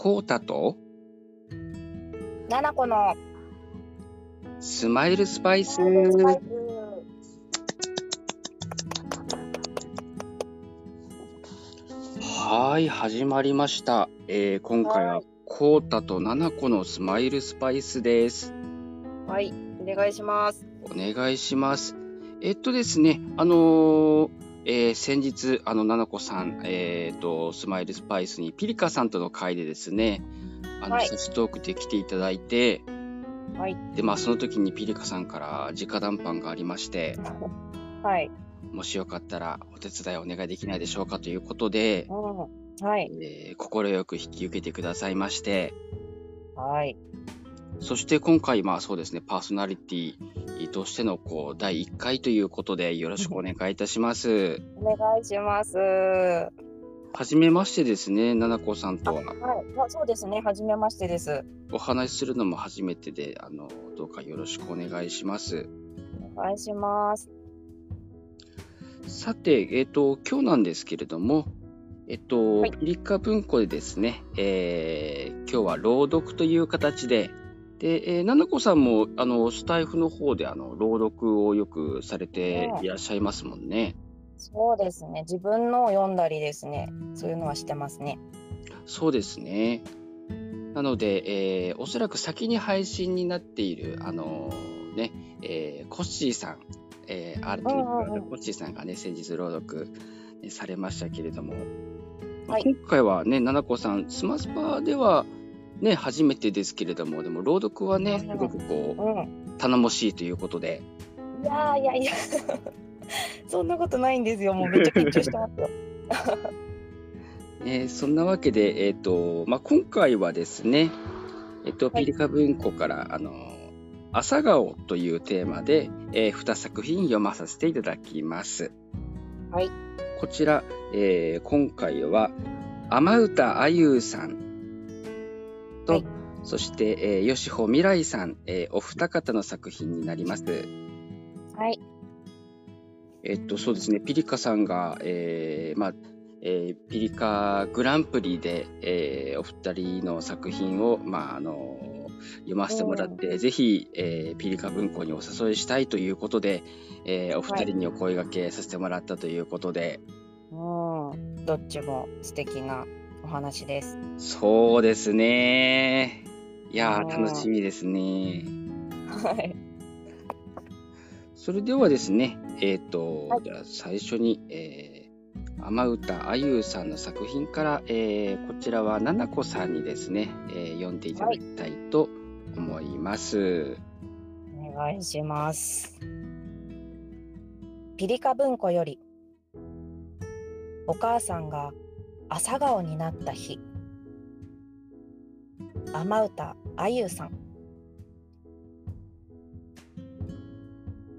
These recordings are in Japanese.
コータと？七個のスマイルスパイス。はい、始まりました。えー今回ははいコータと7個のスマイルスパイスです。はい、お願いします。お願いします。えっとですね、あのーえー先日、あの、ななこさん、えーと、スマイルスパイスにピリカさんとの会でですね、あの、はい。サストークで来ていただいて、はい、で、まあ、その時にピリカさんから直談判がありまして、はい、もしよかったらお手伝いお願いできないでしょうかということで、うん、はい、えー、快く引き受けてくださいまして、はい、そして今回、まあそうですね、パーソナリティとしてのこう第1回ということでよろしくお願いいたします。お願いします。ははじめましてですね、ななこさんとは。い、あそうですね、はじめましてです。お話しするのも初めてで、あの、どうかよろしくお願いします。お願いします。さて、えっ、と、今日なんですけれども、えっと、はいピリカ文庫でですね、えー今日は朗読という形で、で、えー、ななこさんも、あの、スタイフの方で、あの、朗読をよくされていらっしゃいますもんね。そうですね、自分のを読んだりですね、そういうのはしてますね。そうですね。なので、えーおそらく先に配信になっている、あのーね、えーコッシーさん、えー、アートうんうんうんコッシーさんがね、先日朗読ねされましたけれども、まあはい今回はね、ななこさん、スマスパではね、初めてですけれども、でも朗読はね、うんすごくこうん。う、頼もしいということで、いやーいやいや、そんなことないんですよ。もうめっちゃ緊張してますよ。えーそんなわけで、えっ、と、まあ、今回はですね、えっ、と、はいピリカ文庫から、あの、朝顔というテーマで、え2作品読まさせていただきます。はい。こちら、えー今回は、天歌あゆうさんそして、えー、吉穂未来さん、えーお二方の作品になります。はい、えっと、そうですね、ピリカさんが、えーまあ、えーピリカグランプリで、えーお二人の作品を、まあ、あの読ませてもらって、ぜひ、えーピリカ文庫にお誘いしたいということで、えーお二人にお声掛けさせてもらったということで、うん、どっちも素敵なお話です。そうですね。いやー、うん楽しみですね。はい、それではですね、えっ、と、はいじゃあ最初に、えー、天歌あゆうさんの作品から、えーこちらはななこさんにですね、えー読んでいただきたいと思います。お願いします。ピリカ文庫よりお母さんが朝顔になった日雨歌あゆさん。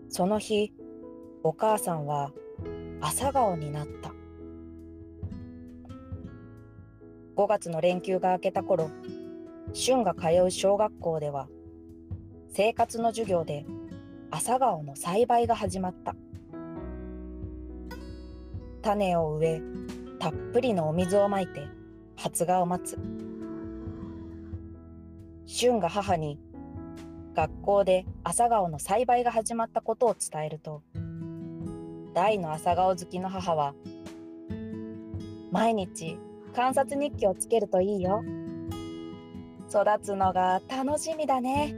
その日お母さんは朝顔になった。5月の連休が明けた頃俊が通う小学校では生活の授業で朝顔の栽培が始まった。種を植えたっぷりのお水をまいて発芽を待つ。俊が母に学校で朝顔の栽培が始まったことを伝えると大の朝顔好きの母は毎日観察日記をつけるといいよ。育つのが楽しみだね。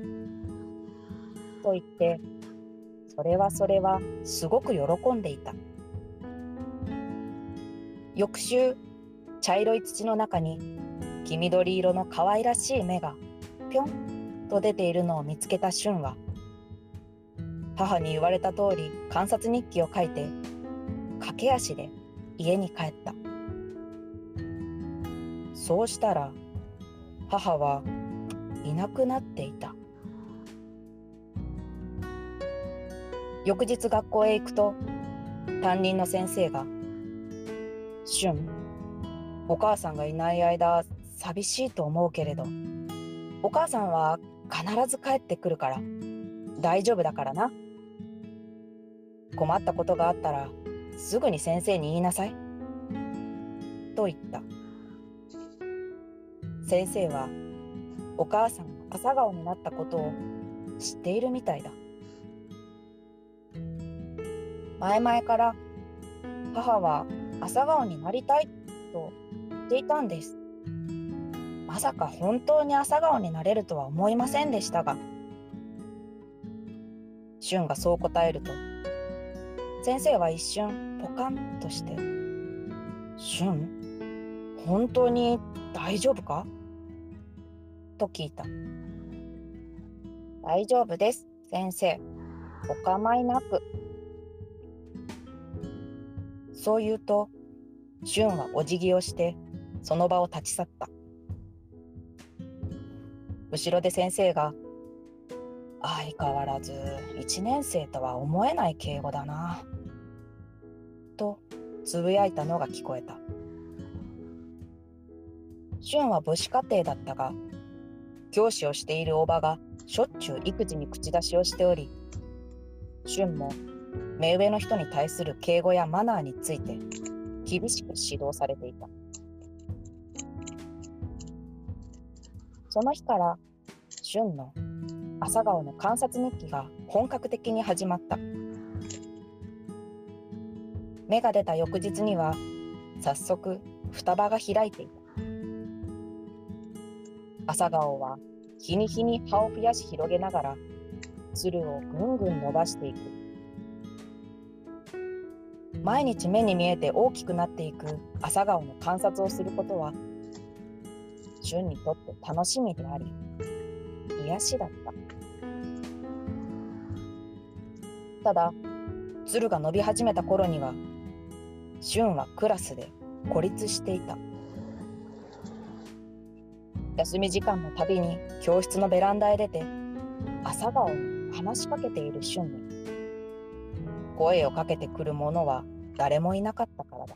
と言ってそれはそれはすごく喜んでいた。翌週茶色い土の中に黄緑色の可愛らしい芽がぴょんと出ているのを見つけた俊は母に言われた通り観察日記を書いて駆け足で家に帰った。そうしたら母はいなくなっていた。翌日学校へ行くと担任の先生が「俊お母さんがいない間寂しいと思うけれどお母さんは必ず帰ってくるから。大丈夫だからな。困ったことがあったらすぐに先生に言いなさい」と言った。先生はお母さんが朝顔になったことを知っているみたいだ。前々から母は朝顔になりたいと言っていたんです。まさか本当に朝顔になれるとは思いませんでしたが俊がそう答えると先生は一瞬ポカンとして「俊本当に大丈夫か?」と聞いた「大丈夫です先生。お構いなく」そう言うと俊はお辞儀をしてその場を立ち去った。後ろで先生が「相変わらず1年生とは思えない敬語だな」とつぶやいたのが聞こえた。俊は母子家庭だったが教師をしているおばがしょっちゅう育児に口出しをしており俊も目上の人に対する敬語やマナーについて厳しく指導されていた。その日から俊の朝顔の観察日記が本格的に始まった。芽が出た翌日には早速双葉が開いていた。朝顔は日に日に葉を増やし広げながらつるをぐんぐん伸ばしていく。毎日目に見えて大きくなっていく朝顔の観察をすることは旬にとって楽しみであり癒しだった。ただ鶴が伸び始めた頃には俊はクラスで孤立していた。休み時間のたびに教室のベランダへ出て朝顔に話しかけている俊に声をかけてくる者は誰もいなかったからだ。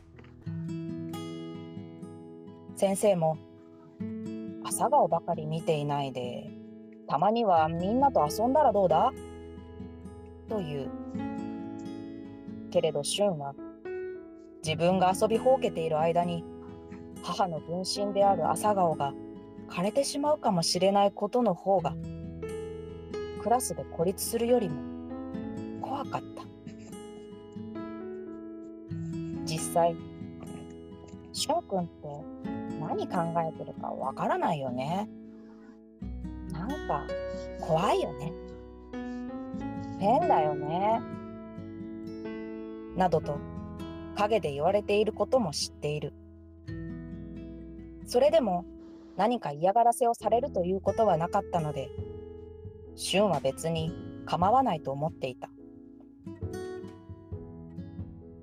先生も朝顔ばかり見ていないでたまにはみんなと遊んだらどうだ？という。けれど俊は自分が遊びほうけている間に母の分身である朝顔が枯れてしまうかもしれないことの方がクラスで孤立するよりも怖かった。実際しょうくんって何考えてるかわからないよねなんか怖いよね変だよねなどと陰で言われていることも知っている。それでも何か嫌がらせをされるということはなかったので、俊は別に構わないと思っていた。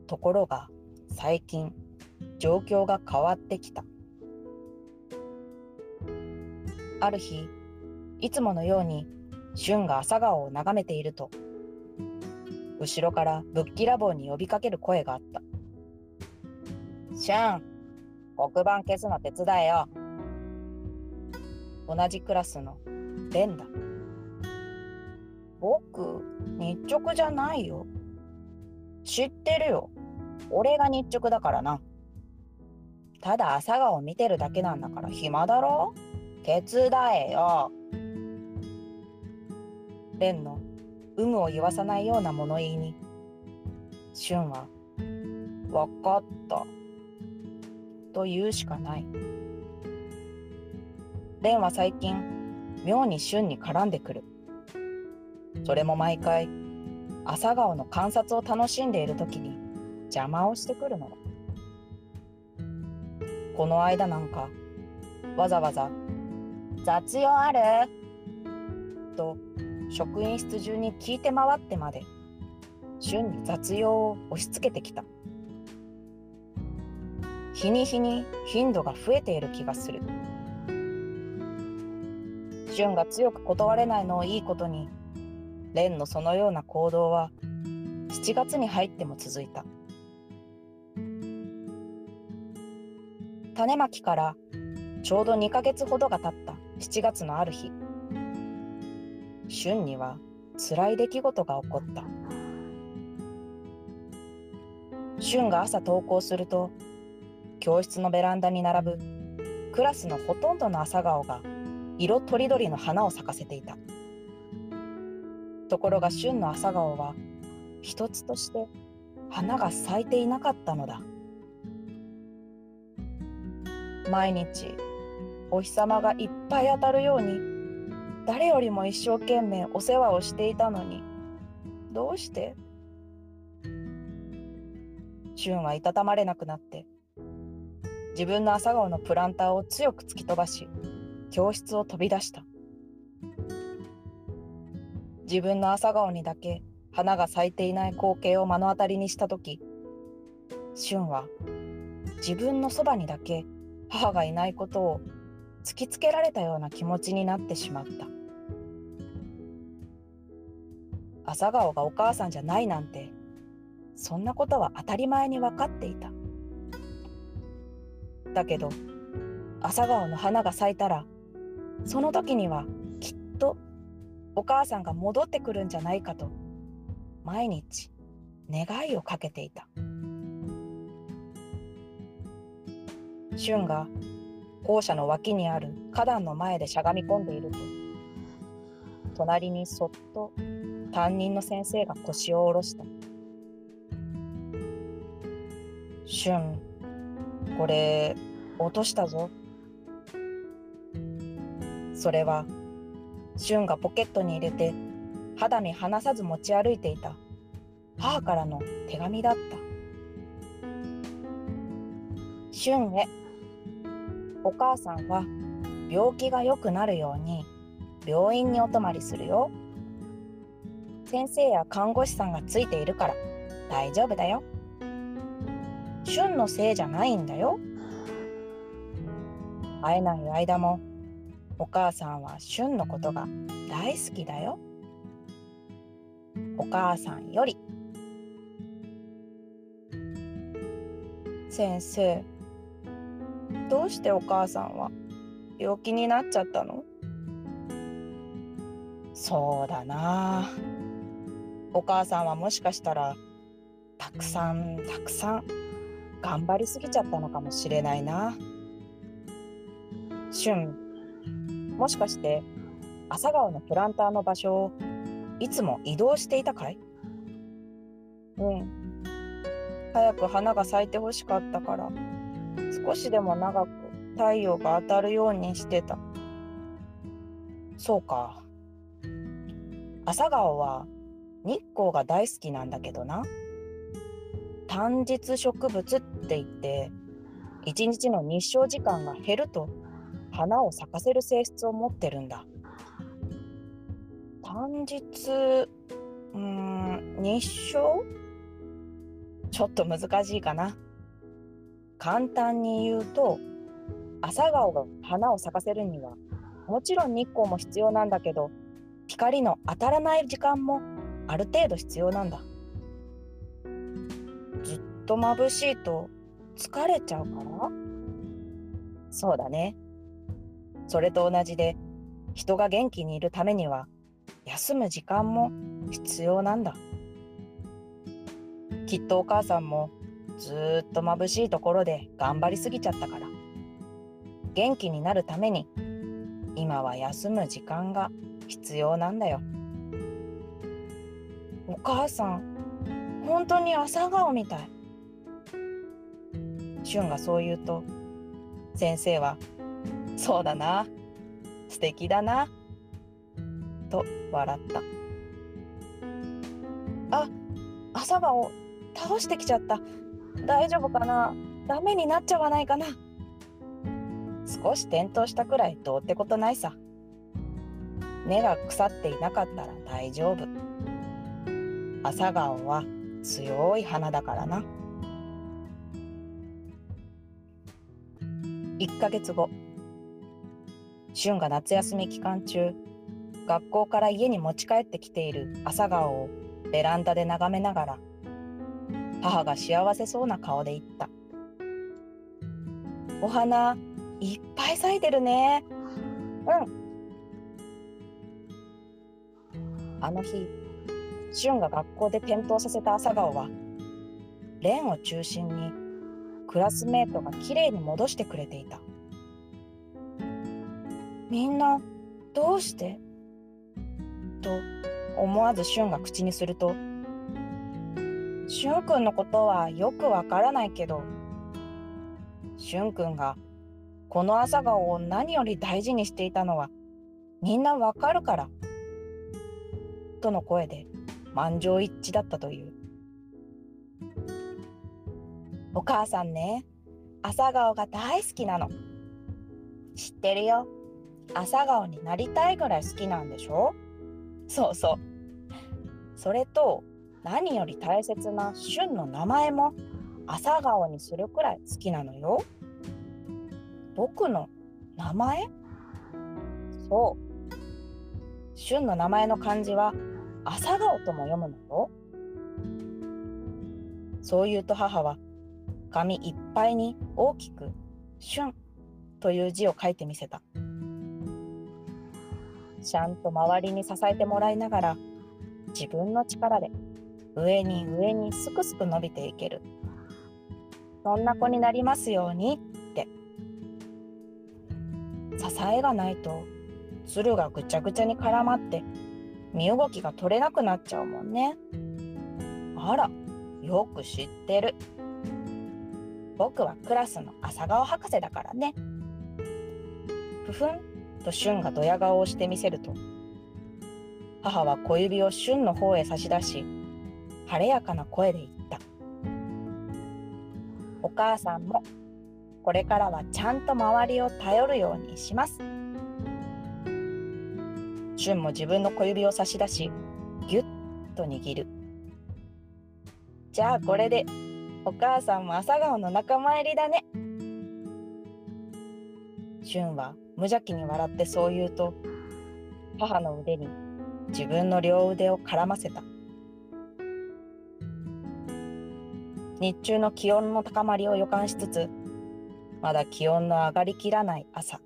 ところが最近状況が変わってきた。ある日、いつものように俊が朝顔を眺めていると、後ろからぶっきらぼうに呼びかける声があった。シャン、黒板消すの手伝えよ。同じクラスのレンだ。僕、日直じゃないよ。知ってるよ。俺が日直だからな。ただ朝顔見てるだけなんだから暇だろ手伝えよ。レンの有無を言わさないような物言いに、シュンは、わかった。と言うしかない。蓮は最近、妙に旬に絡んでくる。それも毎回、朝顔の観察を楽しんでいる時に邪魔をしてくるのだ。この間なんか、わざわざ、雑用ある？と、職員室中に聞いて回ってまで、旬に雑用を押し付けてきた。日に日に頻度が増えている気がする。俊が強く断れないのをいいことに、蓮のそのような行動は7月に入っても続いた。種まきからちょうど2ヶ月ほどが経った7月のある日、俊には辛い出来事が起こった。俊が朝登校すると教室のベランダに並ぶクラスのほとんどの朝顔が色とりどりの花を咲かせていた。ところが旬の朝顔は一つとして花が咲いていなかったのだ。毎日お日様がいっぱい当たるように誰よりも一生懸命お世話をしていたのにどうして？俊はいたたまれなくなって自分の朝顔のプランターを強く突き飛ばし教室を飛び出した。自分の朝顔にだけ花が咲いていない光景を目の当たりにした時俊は自分のそばにだけ母がいないことを突きつけられたような気持ちになってしまった。朝顔がお母さんじゃないなんてそんなことは当たり前に分かっていた。だけど朝顔の花が咲いたらその時にはきっとお母さんが戻ってくるんじゃないかと毎日願いをかけていた。俊が校舎の脇にある花壇の前でしゃがみ込んでいると隣にそっと担任の先生が腰を下ろした「俊これ落としたぞ」それは俊がポケットに入れて肌身離さず持ち歩いていた母からの手紙だった。俊へお母さんは病気が良くなるように病院にお泊まりするよ先生や看護師さんがついているから大丈夫だよ俊のせいじゃないんだよ会えない間もお母さんは俊のことが大好きだよ。お母さんより。先生、どうしてお母さんは病気になっちゃったの？そうだな。お母さんはもしかしたらたくさんたくさん頑張りすぎちゃったのかもしれないな。俊もしかして朝顔のプランターの場所をいつも移動していたかい？うん。早く花が咲いてほしかったから。少しでも長く太陽が当たるようにしてたそうか朝顔は日光が大好きなんだけどな単日植物って言って一日の日照時間が減ると花を咲かせる性質を持ってるんだ。単日、うん、日照？ちょっと難しいかな。簡単に言うと、朝顔が花を咲かせるには、もちろん日光も必要なんだけど、光の当たらない時間もある程度必要なんだ。ずっと眩しいと疲れちゃうから？そうだね。それと同じで人が元気にいるためには休む時間も必要なんだきっとお母さんもずっと眩しいところで頑張りすぎちゃったから元気になるために今は休む時間が必要なんだよお母さん本当に朝顔みたい俊がそう言うと先生はそうだな。素敵だな。と笑った。あ、朝顔倒してきちゃった。大丈夫かな？ダメになっちゃわないかな？少し転倒したくらいどうってことないさ。根が腐っていなかったら大丈夫。朝顔は強い花だからな。1ヶ月後。俊が夏休み期間中学校から家に持ち帰ってきている朝顔をベランダで眺めながら母が幸せそうな顔で言った「お花いっぱい咲いてるね。うん」あの日俊が学校で転倒させた朝顔は蓮を中心にクラスメートがきれいに戻してくれていた。みんなどうして？と思わず俊が口にすると俊くんのことはよくわからないけど俊くんがこの朝顔を何より大事にしていたのはみんなわかるからとの声で満場一致だったという。お母さんね朝顔が大好きなの。知ってるよ。朝顔になりたいぐらい好きなんでしょ？そうそう。それと何より大切な旬の名前も朝顔にするくらい好きなのよ。僕の名前？そう。旬の名前の漢字は朝顔とも読むのよ。そう言うと母は紙いっぱいに大きく「旬」という字を書いてみせた。ちゃんと周りに支えてもらいながら自分の力で上に上にすくすく伸びていける。そんな子になりますようにって。支えがないとつるがぐちゃぐちゃに絡まって身動きが取れなくなっちゃうもんね。あらよく知ってる。僕はクラスの朝顔博士だからね。ふふんと俊がドヤ顔をしてみせると、母は小指を俊の方へ差し出し、晴れやかな声で言った。お母さんもこれからはちゃんと周りを頼るようにします。俊も自分の小指を差し出し、ぎゅっと握る。じゃあこれでお母さんも朝顔の仲間入りだね。俊は無邪気に笑ってそう言うと、母の腕に自分の両腕を絡ませた。日中の気温の高まりを予感しつつ、まだ気温の上がりきらない朝。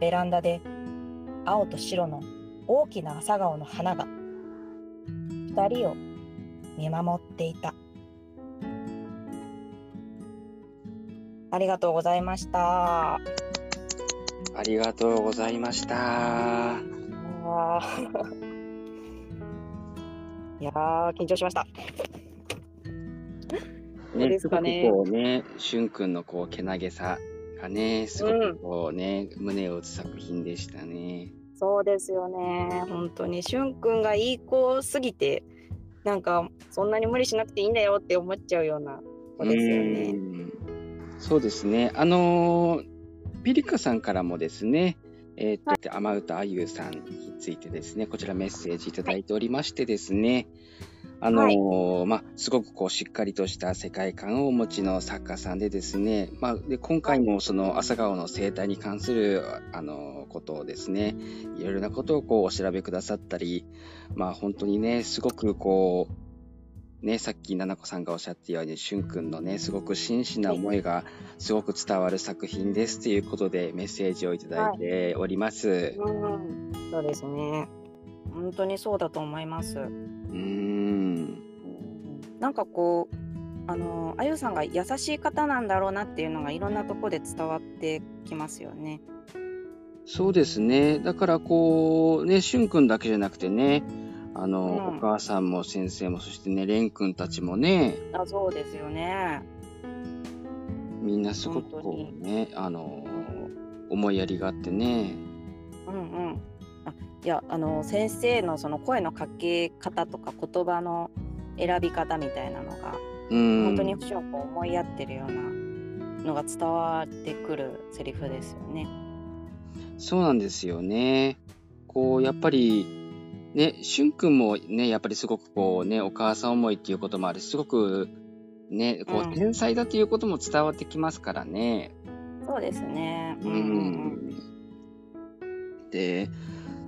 ベランダで青と白の大きな朝顔の花が二人を見守っていた。ありがとうございました。ありがとうございました。いやー、緊張しました。ね、ですかね。こうね、しゅんくんのこう、けなげさがね、すごくこうね、うん、胸を打つ作品でしたね。そうですよね。本当に、しゅんくんがいい子すぎて、なんかそんなに無理しなくていいんだよって思っちゃうような子ですよね。そうですね。あのピリカさんからもですね、えー、っと、はい、雨歌あゆさんについてですね、こちらメッセージいただいておりましてですね、はい、あのーはい、まあ、すごくこう、しっかりとした世界観をお持ちの作家さんでですね、まあ、で、今回もその朝顔の生態に関する、あのー、ことをですね、いろいろなことをこう、お調べくださったり、まあ、本当にね、すごくこう、ね、さっき奈々子さんがおっしゃったように、しゅんくんのね、すごく真摯な思いがすごく伝わる作品ですということでメッセージをいただいております。はい、うん、そうですね。本当にそうだと思います。うん。なんかこう、あの、あゆさんが優しい方なんだろうなっていうのがいろんなとこで伝わってきますよね。そうですね。だからこう、ね、しゅんくんだけじゃなくてね、あの、うん、お母さんも先生も、そしてね、蓮くんたちもね。あ、そうですよね。みんなすごくこうね、あの、思いやりがあってね。うんうん。あいや、あの、先生のその声のかけ方とか言葉の選び方みたいなのが、うん、本当に不祥子思いやってるようなのが伝わってくるセリフですよね。そうなんですよね。こう、やっぱり、ね、しゅんくんもね、やっぱりすごくこうね、お母さん思いっていうこともあるし、すごくね、こう、天才だっていうことも伝わってきますからね。そうですね。うん。で、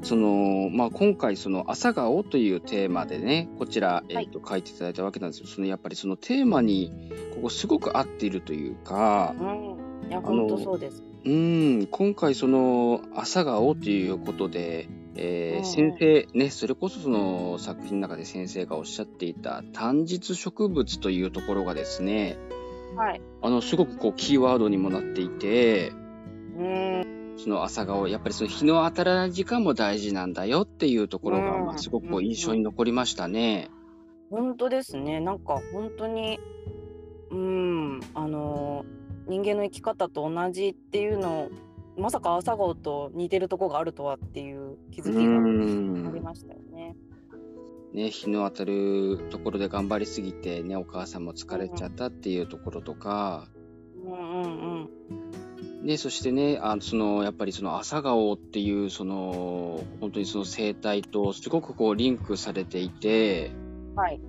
その、まあ、今回、その、朝顔というテーマでね、こちら、えっ、と、書いていただいたわけなんですけど、その、やっぱりそのテーマに、ここすごく合っているというか、うん。いや、本当そうです。うん、今回その、朝顔ということで、えー、先生、ね、それこそその作品の中で先生がおっしゃっていた単日植物というところがですね、はい、あのすごくこうキーワードにもなっていて、うんその朝顔、やっぱりその日の当たらない時間も大事なんだよっていうところが、うんまあ、すごくこう印象に残りましたね。本当ですね。なんか本当に、うん、あの人間の生き方と同じっていうのをまさか朝顔と似てるとこがあるとはっていう気づきうがありん。ましたよね。ね、日の当たるところで頑張りすぎてね、お母さんも疲れちゃったっていうところとか、うんうんうん。ね、そしてね、あのそのやっぱりその朝顔っていうその本当にその生態とすごくこうリンクされていて、はい。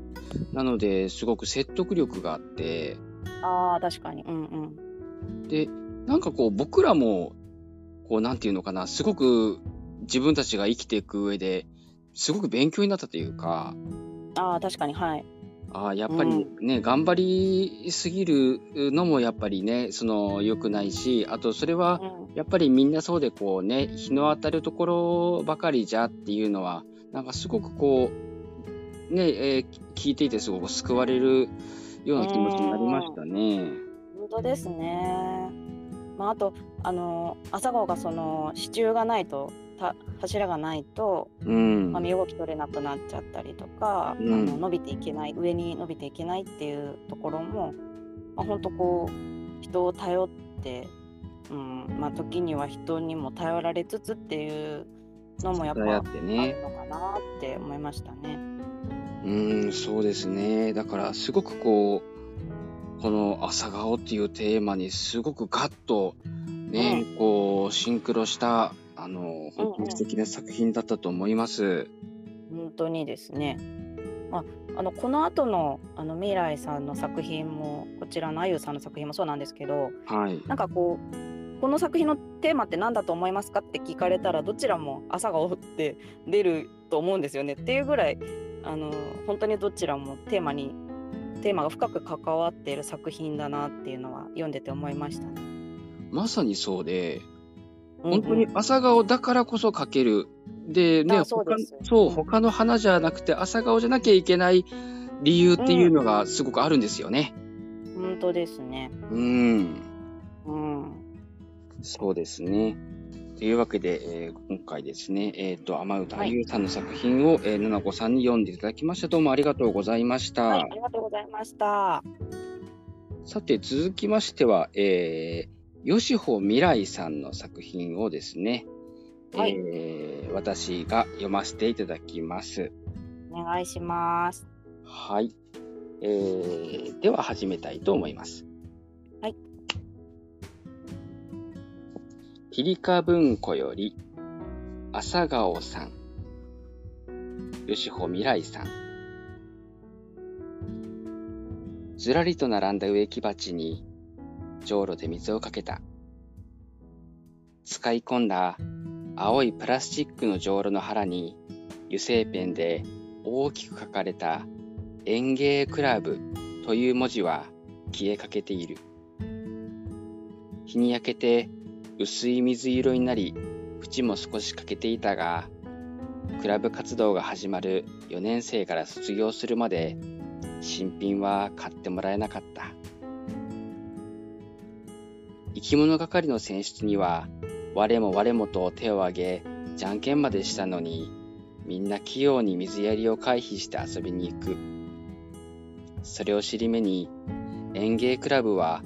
なのですごく説得力があって、ああ確かに。うんうん。で、なんかこう僕らも、こうなんていうのかな、すごく自分たちが生きていく上で、すごく勉強になったというか、ああ確かにはい。ああ、やっぱりね、頑張りすぎるのもやっぱりね、その良くないし、あとそれはうんやっぱりみんなそうでこうね、日の当たるところばかりじゃっていうのは、なんかすごくこう、ね、えー聞いていてすごく救われるような気持ちになりましたね。本当ですね。まああとあの朝顔がその支柱がないとた柱がないと、うん。まあ、身動き取れなくなっちゃったりとか、うんあの伸びていけない上に伸びていけないっていうところも、まあ、本当こう人を頼って、うんまあ、時には人にも頼られつつっていうのもやっぱやあってね。るのかなって思いましたね。うん、そうですね。だからすごくこう、この朝顔っていうテーマにすごくガッとね、こうシンクロした、あの、本当に素敵な作品だったと思います。本当にですね。まあ、あのこの後のあの未来さんの作品もこちらのあゆさんの作品もそうなんですけどはい。なんかこうこの作品のテーマって何だと思いますかって聞かれたらどちらも朝顔って 出ると思うんですよねっていうぐらいあの本当にどちらもテーマにテーマが深く関わっている作品だなっていうのは読んでて思いましたね。まさにそうで、本当に朝顔だからこそ描ける。でね、あそう他ですそう、うん他の花じゃなくて朝顔じゃなきゃいけない理由っていうのがすごくあるんですよね。本当ですね。うん。うん。そうですね。というわけで、えー今回ですね、えっ、と、天歌あゆうさんの作品を、えー、ななこさんに読んでいただきました。どうもありがとうございました。はい、ありがとうございました。さて、続きましては、えー、吉穂未来さんの作品をですね、はいえー私が読ませていただきます。お願いします。はい。えー、では始めたいと思います。はい。ピリカ文庫より、朝顔さん、吉穂未来さん。ずらりと並んだ植木鉢に、じょうろで水をかけた。使い込んだ青いプラスチックのじょうろの腹に、油性ペンで大きく書かれた園芸クラブという文字は消えかけている。日に焼けて薄い水色になり、縁も少し欠けていたが、クラブ活動が始まる4年生から卒業するまで新品は買ってもらえなかった。生き物係の選出には我も我もと手を挙げじゃんけんまでしたのにみんな器用に水やりを回避して遊びに行く。それを尻目に園芸クラブは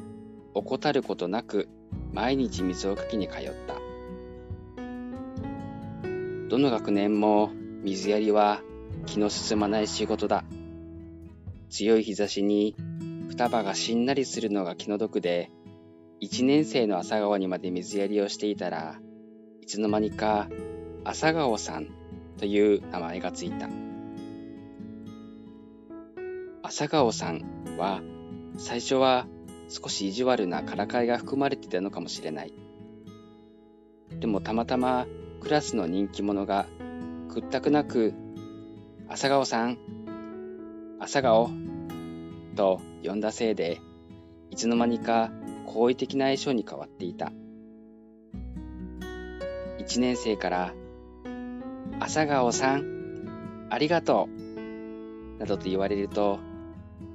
怠ることなく毎日水をかきに通った。どの学年も水やりは気の進まない仕事だ。強い日差しに双葉がしんなりするのが気の毒で、一年生の朝顔にまで水やりをしていたら、いつの間にか朝顔さんという名前がついた。朝顔さんは最初は少し意地悪なからかいが含まれていたのかもしれない。でもたまたまクラスの人気者が屈託なく朝顔さん、朝顔と呼んだせいでいつの間にか好意的な相性に変わっていた。一年生から朝顔さん、ありがとうなどと言われると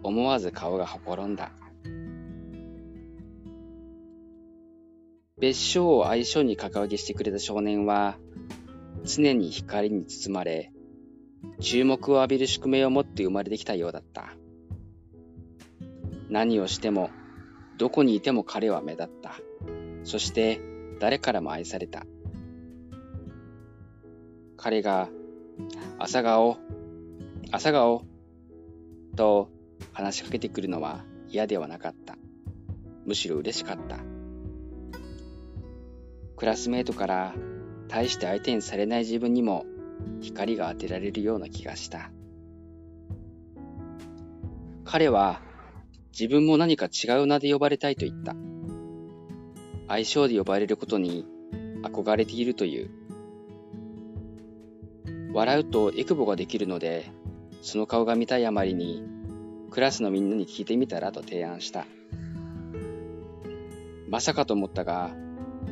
思わず顔がほころんだ。別称を相性に格上げしてくれた少年は、常に光に包まれ、注目を浴びる宿命を持って生まれてきたようだった。何をしても、どこにいても彼は目立った。そして誰からも愛された。彼が、朝顔、朝顔、と話しかけてくるのは嫌ではなかった。むしろ嬉しかった。クラスメートから大して相手にされない自分にも光が当てられるような気がした。彼は自分も何か違う名で呼ばれたいと言った。愛称で呼ばれることに憧れているという。笑うとエクボができるので、その顔が見たいあまりに、クラスのみんなに聞いてみたらと提案した。まさかと思ったが、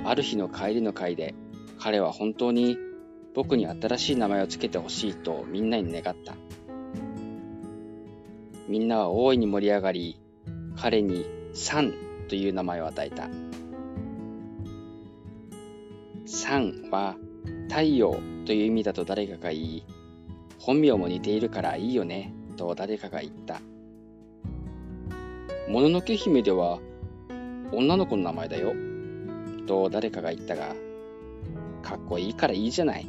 ある日の帰りの会で彼は本当に僕に新しい名前を付けてほしいとみんなに願った。みんなは大いに盛り上がり、彼にサンという名前を与えた。サンは太陽という意味だと誰かが言い、本名も似ているからいいよねと誰かが言った。もののけ姫では女の子の名前だよと誰かが言ったが、かっこいいからいいじゃない、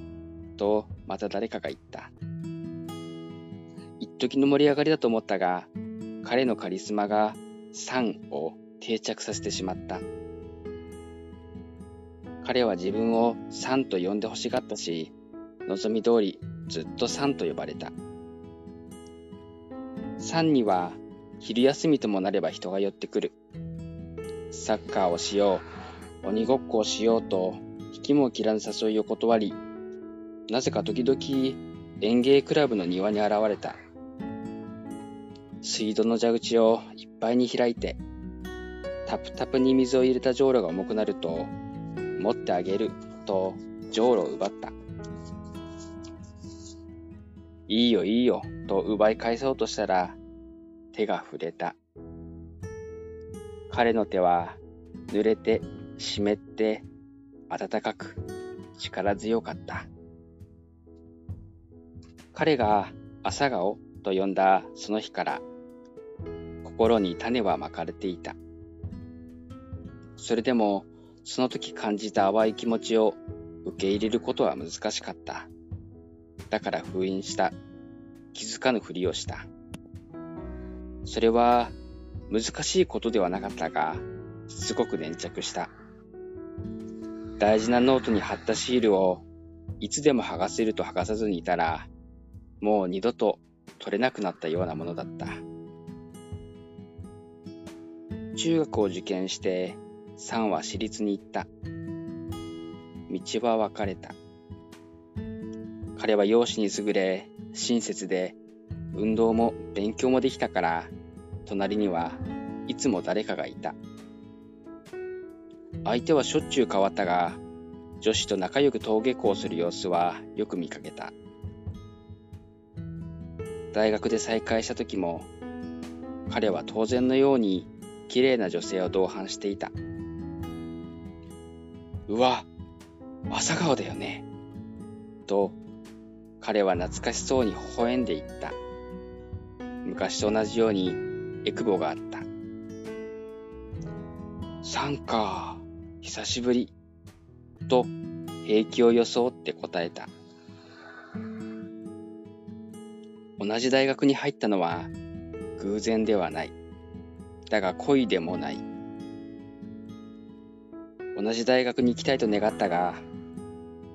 とまた誰かが言った。一時の盛り上がりだと思ったが、彼のカリスマがサンを定着させてしまった。彼は自分をサンと呼んで欲しがったし、望み通りずっとサンと呼ばれた。サンには昼休みともなれば人が寄ってくる。サッカーをしよう、鬼ごっこをしようと、引きも切らぬ誘いを断り、なぜか時々園芸クラブの庭に現れた。水道の蛇口をいっぱいに開いて、タプタプに水を入れたじょうろが重くなると、持ってあげるとじょうろを奪った。いいよいいよと奪い返そうとしたら、手が触れた。彼の手は濡れて湿って暖かく力強かった。彼が朝顔と呼んだその日から心に種はまかれていた。それでもその時感じた淡い気持ちを受け入れることは難しかった。だから封印した。気づかぬふりをした。それは難しいことではなかったが、すごく粘着した。大事なノートに貼ったシールをいつでも剥がせると剥がさずにいたら、もう二度と取れなくなったようなものだった。中学を受験して、サンは私立に行った。道は分かれた。彼は容姿に優れ、親切で、運動も勉強もできたから、隣にはいつも誰かがいた。相手はしょっちゅう変わったが、女子と仲良く登下校する様子はよく見かけた。大学で再会した時も、彼は当然のように綺麗な女性を同伴していた。うわ、朝顔だよね。と、彼は懐かしそうに微笑んでいった。昔と同じようにエクボがあった。さんか。久しぶり。と、平気を装って答えた。同じ大学に入ったのは偶然ではない。だが恋でもない。同じ大学に行きたいと願ったが、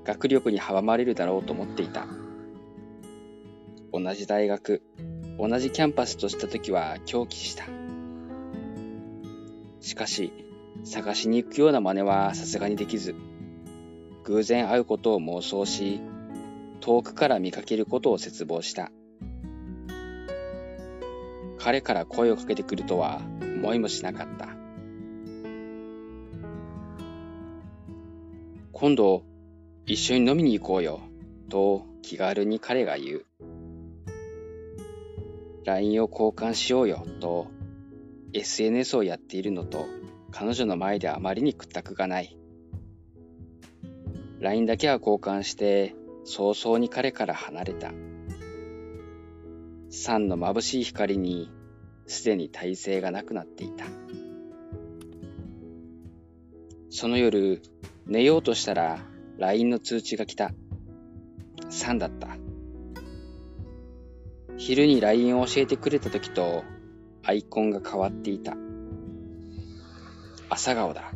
学力に阻まれるだろうと思っていた。同じ大学、同じキャンパスとした時は狂気した。しかし、探しに行くような真似はさすがにできず、偶然会うことを妄想し、遠くから見かけることを絶望した。彼から声をかけてくるとは思いもしなかった。今度、一緒に飲みに行こうよ、と気軽に彼が言う。LINE を交換しようよ、と SNS をやっているのと彼女の前であまりに屈託がない。LINE だけは交換して早々に彼から離れた。サンの眩しい光にすでに体勢がなくなっていた。その夜、寝ようとしたら LINE の通知が来た。サンだった。昼に LINE を教えてくれた時とアイコンが変わっていた。朝顔だ。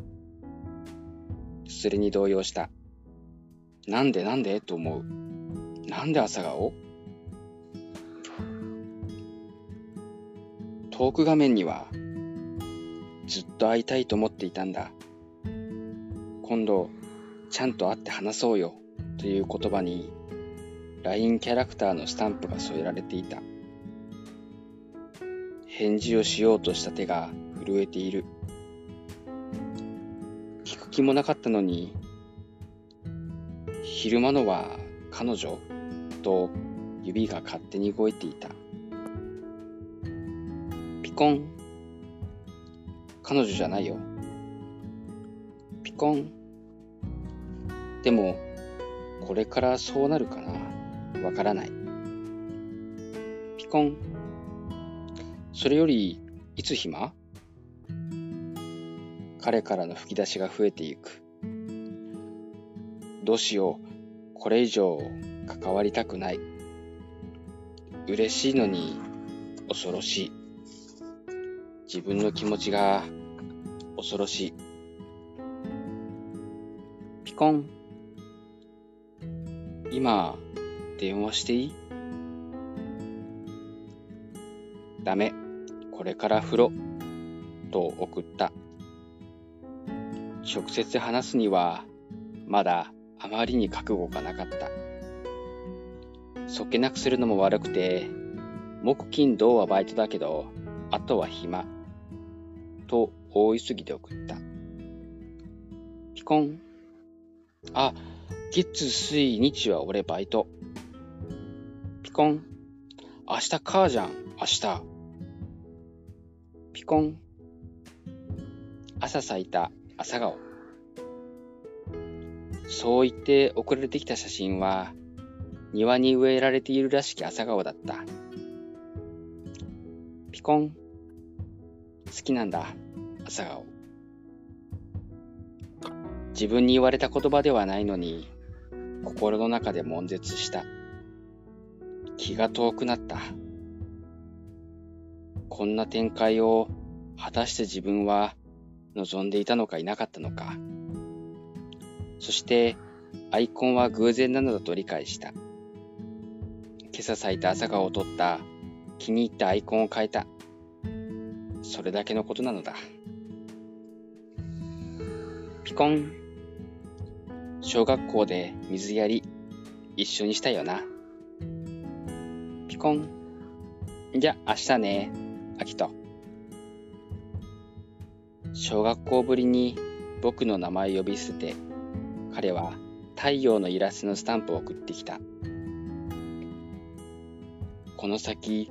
それに動揺した。なんでなんで？と思う。なんで朝顔？トーク画面にはずっと会いたいと思っていたんだ。今度ちゃんと会って話そうよという言葉に LINE キャラクターのスタンプが添えられていた。返事をしようとした手が震えている。聞く気もなかったのに、昼間のは彼女と指が勝手に動いていた。コン。彼女じゃないよ。ピコン。でも、これからそうなるかなわからない。ピコン。それより、いつ暇？彼からの吹き出しが増えていく。どうしよう。これ以上関わりたくない。嬉しいのに恐ろしい。自分の気持ちが恐ろしい。ピコン。今、電話していい？ダメ。これから風呂。と送った。直接話すには、まだあまりに覚悟がなかった。そっけなくするのも悪くて、木金銅はバイトだけど、あとは暇。と大急ぎで送った。ピコン。あ、月、水、日は俺バイト。ピコン。明日カーじゃん、明日。ピコン。朝咲いた朝顔。そう言って送られてきた写真は、庭に植えられているらしき朝顔だった。ピコン。好きなんだ、朝顔。自分に言われた言葉ではないのに、心の中で悶絶した。気が遠くなった。こんな展開を果たして自分は望んでいたのかいなかったのか。そしてアイコンは偶然なのだと理解した。今朝咲いた朝顔を撮った気に入ったアイコンを変えた。それだけのことなのだ。ピコン。小学校で水やり一緒にしたよな。ピコン。じゃ、明日ね。秋と。小学校ぶりに僕の名前呼び捨てて、彼は太陽のイラストのスタンプを送ってきた。この先、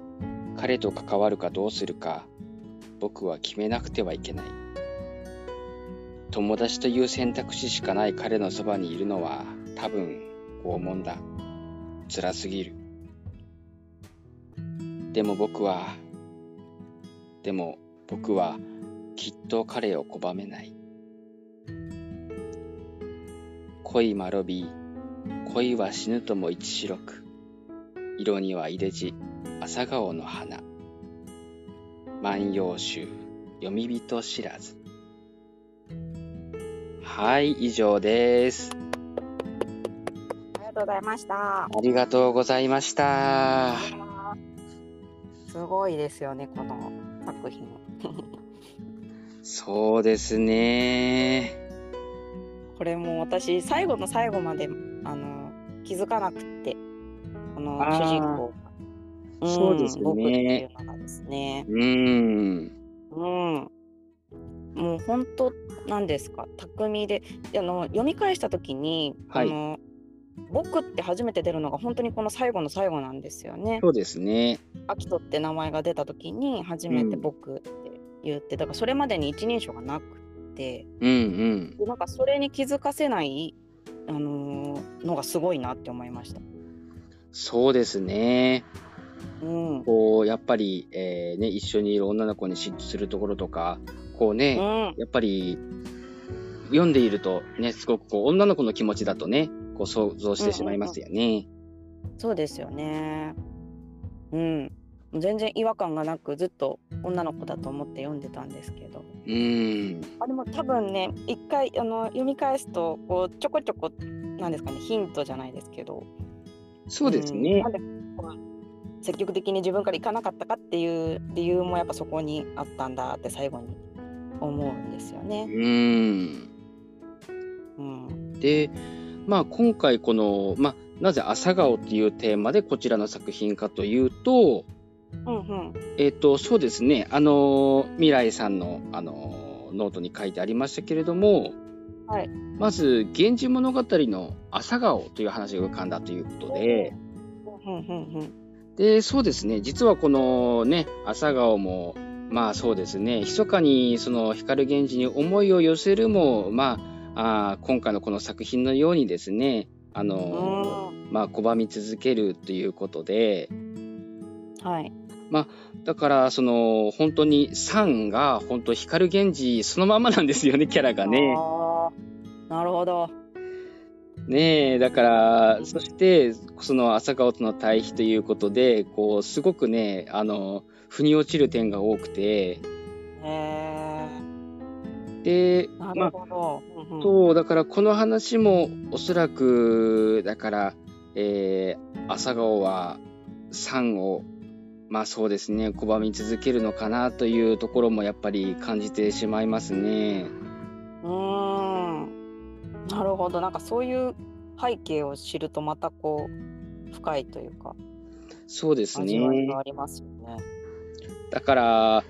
彼と関わるかどうするか、僕は決めなくてはいけない。友達という選択肢しかない彼のそばにいるのは多分拷問だ。辛すぎる。でも僕はでも僕はきっと彼を拒めない。恋まろび、恋は死ぬとも一白く、色には入れじ、朝顔の花。万葉集、読み人知らず。はい、以上です。ありがとうございました。ありがとうございました。すごいですよね、この作品。そうですね。これも私最後の最後まであの気づかなくてこの主人公が、そうですね。僕っていうのがですね。うん。うん。もう本当なんですか？巧みであの読み返した時に、はい、あの僕って初めて出るのが本当にこの最後の最後なんですよね。そうですね。アキトって名前が出た時に初めて僕って言って、うん、だからそれまでに一人称がなくて、うんうん、なんかそれに気づかせないあのーのがすごいなって思いました。そうですね。うん。こう、やっぱり、えーね、一緒にいる女の子に嫉妬するところとか、こううね、ん。やっぱり、読んでいるとね、すごくこう、女の子の気持ちだとね、こう想像してしまいますよね。そうですよね。うん。全然違和感がなくずっと女の子だと思って読んでたんですけど。うん。あでも多分ね一回あの読み返すとこうちょこちょこなんですかねヒントじゃないですけどそうですんねな。ん積極的に自分から行かなかったかっていう理由もやっぱそこにあったんだって最後に思うんですようね。ん。うん、で、まあ今回この、まあなぜ朝顔っていうテーマでこちらの作品かというと、うんうん。えっ、と、そうですね、あの、未来さんの、あの、ノートに書いてありましたけれども、はい。まず、源氏物語の朝顔という話が浮かんだということで、うんうんうんで、そうですね、実はこのね、朝顔も、まあそうですね、密かにその光源氏に思いを寄せるも、まあ、あー今回のこの作品のようにですね、あの、うん。まあ拒み続けるということで、はい。だから、その、本当に、サンが、本当光源氏そのままなんですよね、キャラがね。なるほど。ねえ、だから、そして、その朝顔との対比ということで、こう、すごくね、あの、腑に落ちる点が多くて、へで、まあ、そう、だからこの話も、おそらく、だから、えー、朝顔は、サンを、まあそうですね、拒み続けるのかなというところもやっぱり感じてしまいますね。うーんなるほどなんかそういう背景を知るとまたこう深いというかそうですね。がありますよね。だから、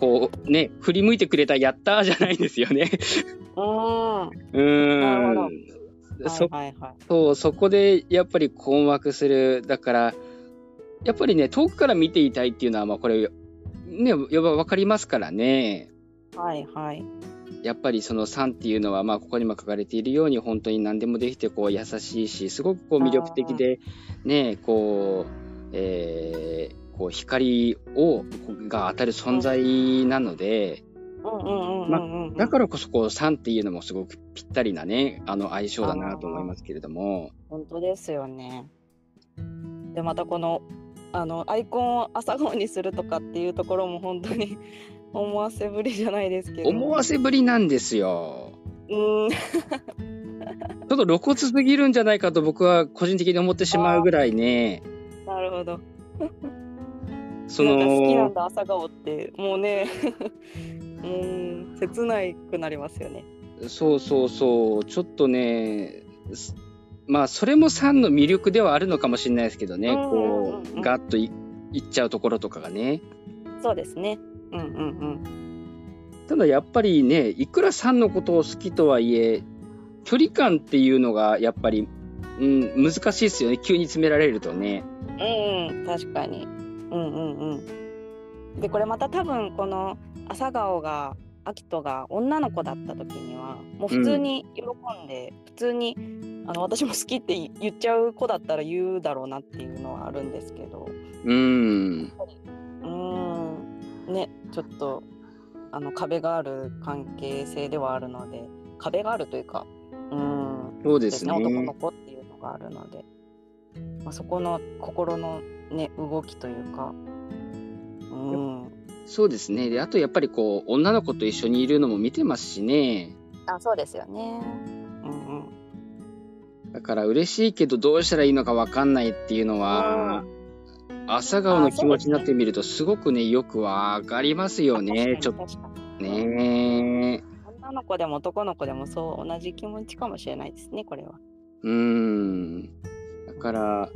こうね、振り向いてくれたやったーじゃないですよね。うーんうん。そはいはいはい。そう、そこでやっぱり困惑する。だから、やっぱりね、遠くから見ていたいっていうのは、まあこれ、ね、やっぱわかりますからね。はいはい。やっぱりその3っていうのは、まあここにも書かれているように、本当に何でもできて、こう優しいし、すごくこう魅力的で、ね、こう、えーこう光を、が当たる存在なので。だからこそこう3っていうのもすごくぴったりなね、あの相性だなと思いますけれども。本当ですよね。でまたこのあのアイコンを朝顔にするとかっていうところも本当に思わせぶりじゃないですけど。思わせぶりなんですよ。うーん。ちょっと露骨すぎるんじゃないかと僕は個人的に思ってしまうぐらいね、なるほど。そなんか好きなんの、だ朝顔ってもうね もう切ないくなりますよね。そうそうそう、ちょっとね、すまあそれも3の魅力ではあるのかもしれないですけどね、うんうんうんこうんう、ガッといいっちゃうところとかがね。そうですね。うんうんただやっぱりね、いくら3のことを好きとはいえ、距離感っていうのがやっぱり、うん、難しいですよね。急に詰められるとね。うん。うん確かに。うんうんうん。でこれまた多分この朝顔がアキトが女の子だった時にはもう普通に喜んで、普通にあの私も好きって言っちゃう子だったら言うだろうなっていうのはあるんですけどうん。うーんねちょっとあの壁がある関係性ではあるので壁があるというかうーんそうでですねすね。男の子っていうのがあるので、まあ、そこの心のね動きというかうんそうですね。で、あとやっぱりこう、女の子と一緒にいるのも見てますしね。あそうですよねうんうんだから嬉しいけどどうしたらいいのかわかんないっていうのは、朝顔の気持ちになってみるとすごくね、よくわかりますよね。ちょっとにね。女の子でも男の子でもそう同じ気持ちかもしれないですねこれは。うーん。だから、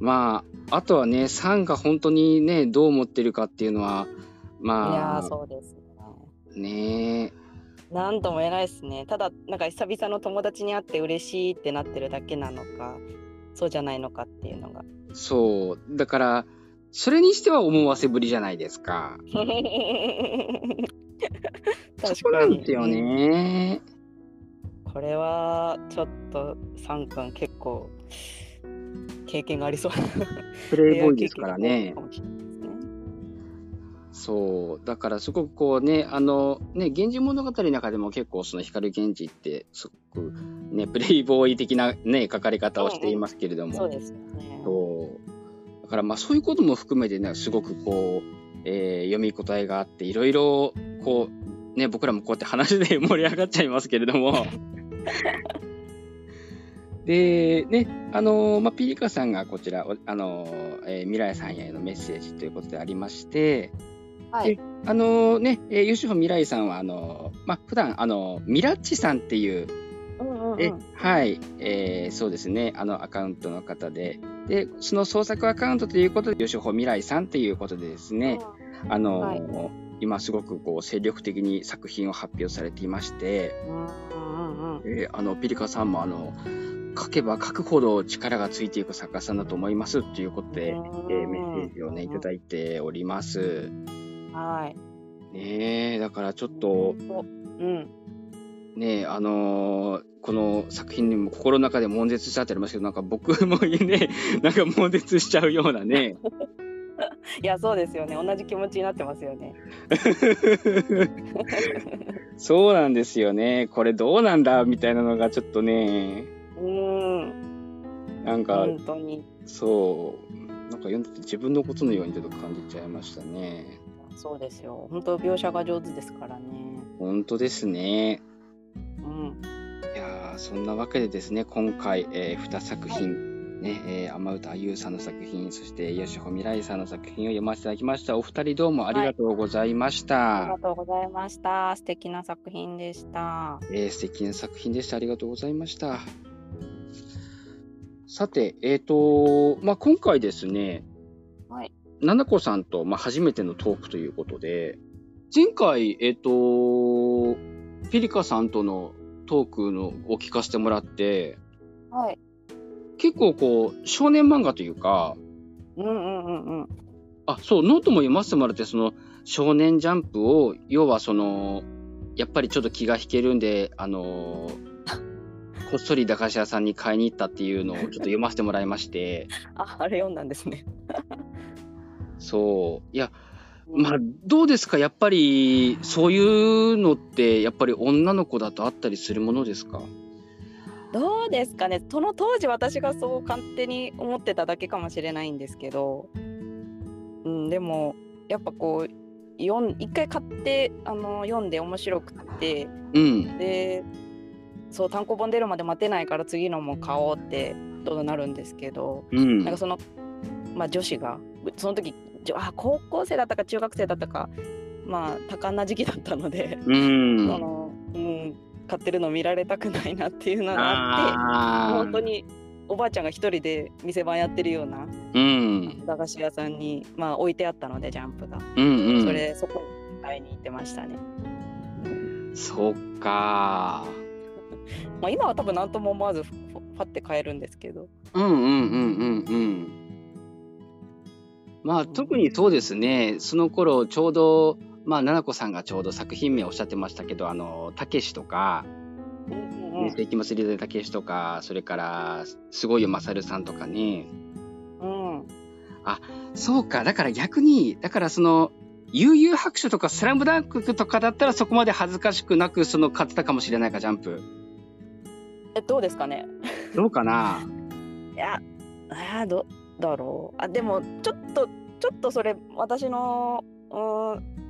まあ、あとはね、サンが本当にね、どう思ってるかっていうのは、いやまーそうですね。あ、ねなんとも言えないですね。ただ、なんか久々の友達に会って嬉しいってなってるだけなのか、そうじゃないのかっていうのが。そう。だから、それにしては思わせぶりじゃないですか。そこなんですよ。ね。これはちょっとサン君結構経験がありそうなプレイボーイですからねそう。だからすごくこうね、あの、ね、源氏物語の中でも結構その光源氏ってすごくね、プレイボーイ的なね、書かれ方をしていますけれども。そうですよね。そう。だからまあそういうことも含めてね、すごくこう、えー読み応えがあって、いろいろこう、ね、僕らもこうやって話で盛り上がっちゃいますけれども。で、ね、あのまあ、ピリカさんがこちら、おあのえー未来さんへのメッセージということでありまして、はいであのね、えー、吉穂未来さんは、あのまあ、普段あのミラッチさんっていう、うんうん。えはい、えーそうですね、あのアカウントの方で、で、その創作アカウントということで、吉穂未来さんということでですね、あの、はい。今すごくこう精力的に作品を発表されていまして、うんうんうんえーあのピリカさんもあの書けば書くほど力がついていく作家さんだと思いますということで、えーメッセージをねいただいております。はい。ねえだからちょっとうん。ねあのーこの作品にも心の中で悶絶しちゃってありますけどなんか僕もね なんか悶絶しちゃうようなね いや、そうですよね。同じ気持ちになってますよね。そうなんですよねこれどうなんだ？みたいなのがちょっとねうん。なんか、本当に。そうなんか読んでて自分のことのようにちょっと感じちゃいましたねそうですよ。本当描写が上手ですからね。本当ですねうん。いやーそんなわけでですね今回、え2作品、ねえー、天歌優さんの作品そして吉穂未来さんの作品を読ませていただきましたお二人どうもありがとうございました、ありがとうございました。素敵な作品でした。えー素敵な作品でしたありがとうございましたさてえっ、とまあ今回ですねはい。ななこさんと、まあ、初めてのトークということで前回えっ、とピリカさんとのトークのを聞かせてもらってはい。結構こう少年漫画というかうんうんうんうん。あそうノートも読ませてもらってその少年ジャンプを要はそのやっぱりちょっと気が引けるんであの こっそり駄菓子屋さんに買いに行ったっていうのをちょっと読ませてもらいましてあ、あれ読んだんですね。そういやまあどうですか？やっぱりそういうのってやっぱり女の子だとあったりするものですか？どうですかね？その当時私がそう勝手に思ってただけかもしれないんですけど、うん、でもやっぱこう読ん一回買ってあの読んで面白くって。うん。でそう単行本出るまで待てないから次のも買おうってどんどんなるんですけど。うん。なんかその、まあ、女子がその時あ高校生だったか中学生だったかまあ多感な時期だったので、うん。そのうん、買ってるの見られたくないなっていうのがあって。本当におばあちゃんが一人で店番やってるようなうん。駄菓子屋さんに、まあ、置いてあったのでジャンプが、うんうん。それそこに買いに行ってましたね、そっか まあ、今は多分何とも思わずファって買えるんですけど。うんうんうんうんうん。まあ特にそうですね、その頃ちょうど、まあ、奈々子さんがちょうど作品名おっしゃってましたけど、あの、たけしとか、ね、世紀末リレーたけしとか、それから、すごいよまさるさんとかね。うん。そうか、だから逆に、だからその、悠々白書とかスラムダンクとかだったらそこまで恥ずかしくなくその買ってたかもしれないか、ジャンプ。えどうですかね？どうかな？いやあーどだろう。あでもちょっとちょっとそれ私の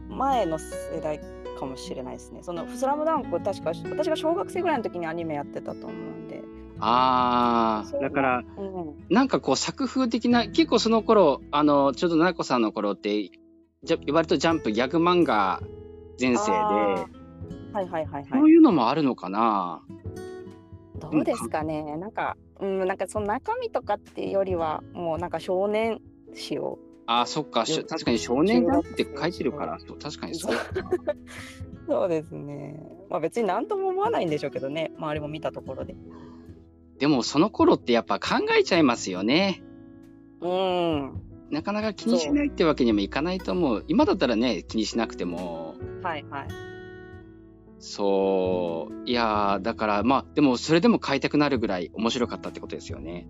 前の世代かもしれないですね。その「スラムダンク確か私が小学生ぐらいの時にアニメやってたと思うんで、ああ、だから、うん、なんかこう作風的な、結構その頃、あの、ちょうど奈々子さんの頃って、じゃ割とジャンプギャグ漫画前世で、はいはいはいはい。そういうのもあるのかな。どうですかね、なんか、うん、なんかその中身とかっていうよりは、もうなんか少年誌を。あーそっか、確かに少年ジャンプって書いてるから、確かにそう。そうですね。まあ別に何とも思わないんでしょうけどね、周りも見たところで。でもその頃ってやっぱ考えちゃいますよね。うん。なかなか気にしないってわけにもいかないと思う。今だったらね、気にしなくても。はいはい。そういやーだからまあでもそれでも買いたくなるぐらい面白かったってことですよね。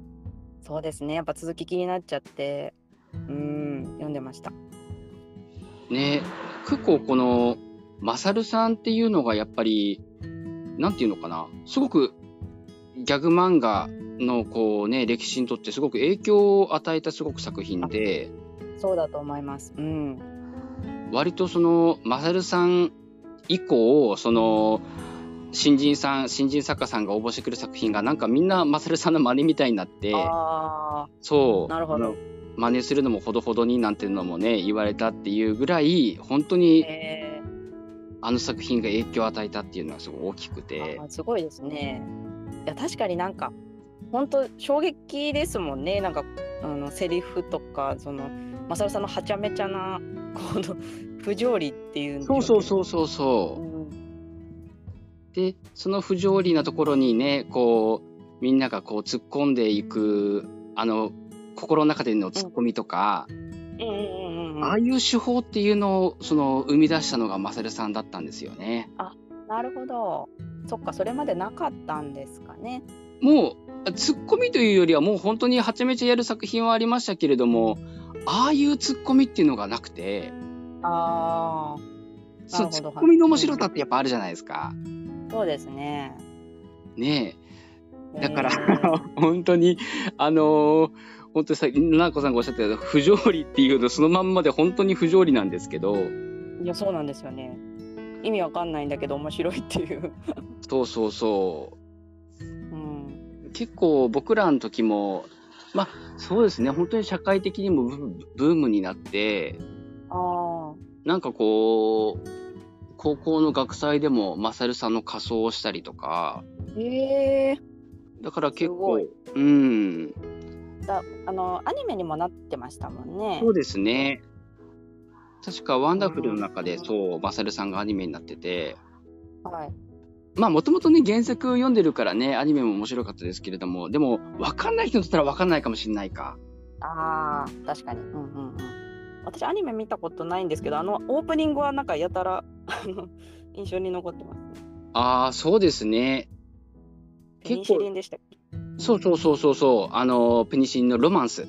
そうですねやっぱ続き気になっちゃってうん読んでました。ね結構このマサルさんっていうのがやっぱりなんていうのかなすごくギャグ漫画のこうね歴史にとってすごく影響を与えたすごく作品でそうだと思います。うん。割とそのマサルさん以降その新人さん新人作家さんが応募してくる作品がなんかみんなマサルさんの真似みたいになってあそう。なるほど。真似するのもほどほどになんていうのもね言われたっていうぐらい本当にあ、の作品が影響を与えたっていうのはすごい大きくーてすごいですね。いや確かになんか本当衝撃ですもんね。なんかあのセリフとかそのマサルさんのはちゃめちゃなこの不条理っていうそううそうそうそうそう。うん。でその不条理なところにねこうみんながこう突っ込んでいくあの心の中での突っ込みとか、うん。うんうんうんああいう手法っていうのをその生み出したのがマサルさんだったんですよね。なるほど。そっかそれまでなかったんですかね。もうツッコミというよりはもう本当にはちゃめちゃやる作品はありましたけれどもああいうツッコミっていうのがなくてああそツッコミの面白さってやっぱあるじゃないですか。そうですね。ねえだからえー 本当にあのー本当にさなこさんがおっしゃった不条理っていうのそのまんまで本当に不条理なんですけどいやそうなんですよね。意味わかんないんだけど面白いっていう。そうそうそうん、う結構僕らの時もまあそうですね。本当に社会的にもブブームになってあなんかこう高校の学祭でもマサルさんの仮装をしたりとか。あ。へえ。だから結構い。うん。だあのアニメにもなってましたもんね。そ。うですね。確かワンダフルの中でそうマサルさんがアニメになってて。はい。まあもともとね原作読んでるからねアニメも面白かったですけれどもでも分かんない人だったら分かんないかもしれないかああ確かに。うんうんうん。私アニメ見たことないんですけどあのオープニングはなんかやたら印象に残ってます、ね。ああそうですねペニシリンでしたっけ？そうそうそうそうそうあのペニシリンのロマンス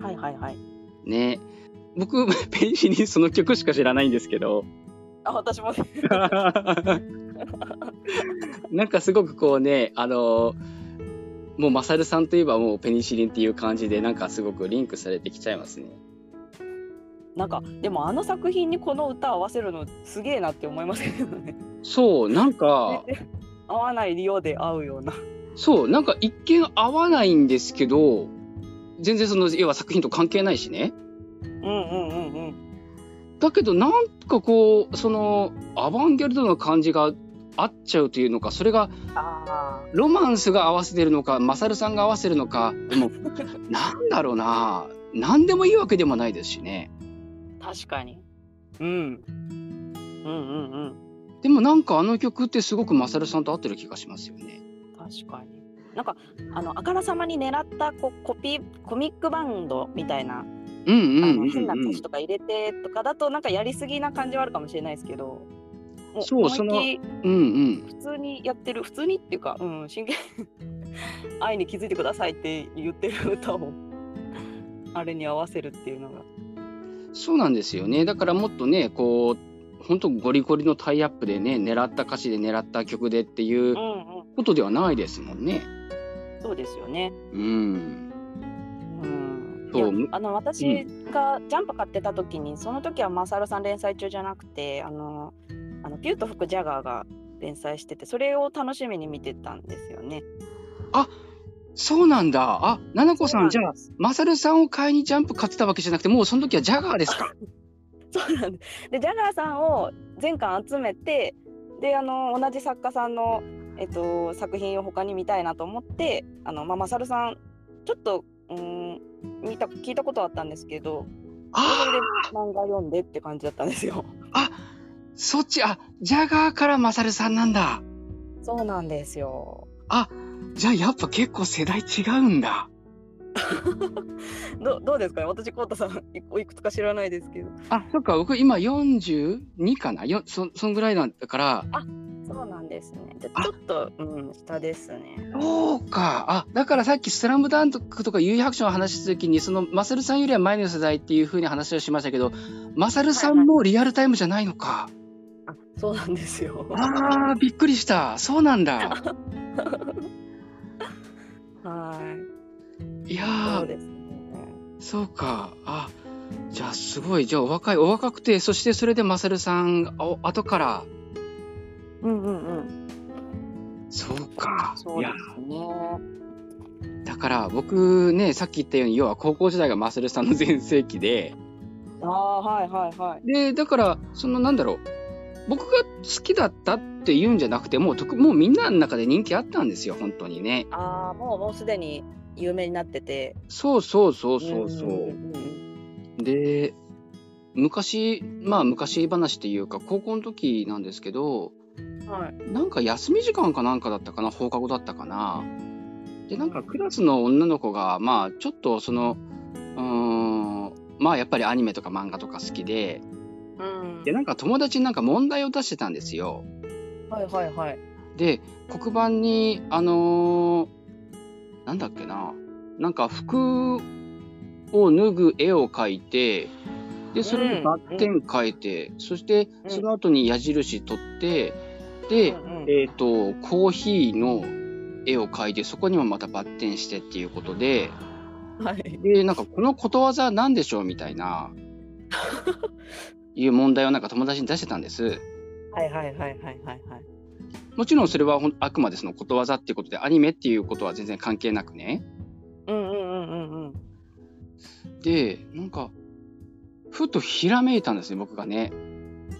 はいはいはい。ね僕 ペニシリンその曲しか知らないんですけどあ私も なんかすごくこうねあのもうマサルさんといえばもうペニシリンっていう感じでなんかすごくリンクされてきちゃいますねなんかでもあの作品にこの歌合わせるのすげえなって思いますけどね。そうなんか合わないようで合うような。そうなんか一見合わないんですけど全然その要は作品と関係ないしねうんうんうんうん。だけどなんかこうそのアバンギャルドな感じが合っちゃうというのかそれがあロマンスが合わせてるのかマサルさんが合わせるのかでも なんだろうな何でもいいわけでもないですしねあ確かに。うん。うんうんうん。でもなんかあの曲ってすごくマサルさんと合ってる気がしますよね確かに。なんかあのあからさまに狙ったこうコピーコミックバンドみたいな、変な歌詞とか入れてとかだとなんかやりすぎな感じはあるかもしれないですけど。もそう思いっきりうんうん。普通にやってる普通にっていうか、うん、真剣 愛に気づいてくださいって言ってる歌をあれに合わせるっていうのが。そうなんですよね。だからもっとねこう本当ゴリゴリのタイアップでね狙った歌詞で狙った曲でっていううんうん。ことではないですもんね。そうですよね。うん。うん、あの私がジャンプ買ってた時に、その時はマサルさん連載中じゃなくてあのあのピューと吹くジャガーが連載しててそれを楽しみに見てたんですよね。そうなんだあななこさんじゃあそうなんですマサルさんを買いにジャンプ買ってたわけじゃなくてもうその時はジャガーですか？そうなんです。でジャガーさんを全巻集めてであの同じ作家さんの、えっと、作品を他に見たいなと思ってあの、まあ、マサルさんちょっとうん見た聞いたことはあったんですけどそれであ漫画読んでって感じだったんですよ。あそっちあジャガーからマサルさんなんだそうなんですよ。じゃあやっぱ結構世代違うんだ どどうですかね？私コウタさんいおいくつか知らないですけど。あそっか僕今42かな？よそそんぐらいなんだからそうなんですね。でちょっと、うん、下ですね。そうか。あ、だからさっきスラムダンクとか悠々白書の話した時に、そのマサルさんよりは前の世代っていうふうに話をしましたけど、マサルさんもリアルタイムじゃないのか。あ、そうなんですよ。ああ、びっくりした。そうなんだ。はいやい。そうー、ですね。そうか。あ、じゃあすごい。じゃあお若い、お若くて、そしてそれでマサルさん、お後から。うんうんうん。そうか。いやそうで、すね。だから僕ね、さっき言ったように、要は高校時代がマサルさんの全盛期で、ああ、はいはいはい。で、だから、そのなんだろう、僕が好きだったって言うんじゃなくて、もうもうみんなの中で人気あったんですよ、本当にね。ああ、もうもうすでに有名になってて。そうそうそうそうそう。んんんで、昔、まあ昔話っていうか、高校の時なんですけど、うんはい。なんか休み時間かなんかだったかな、放課後だったかな。で、なんかクラスの女の子が、まあちょっとその、うーん、まあやっぱりアニメとか漫画とか好きで、うんで、なんか友達になんか問題を出してたんですよ。はいはいはい。で、黒板に、あのーなんだっけな、なんか服を脱ぐ絵を描いて、で、それにバッテン描いて、そしてうんその後に矢印取って、で、うんうんえっ、と、コーヒーの絵を描いて、そこにもまたバッテンしてっていうことで、はい。で、なんかこのことわざなんでしょうみたいな、いう問題をなんか友達に出してたんです。はいはいはいはいはいはい。もちろんそれはあくまでそのことわざっていうことで、アニメっていうことは全然関係なくね。うんうんうんうんうん。で、なんか、ふとひらめいたんですね、僕がね。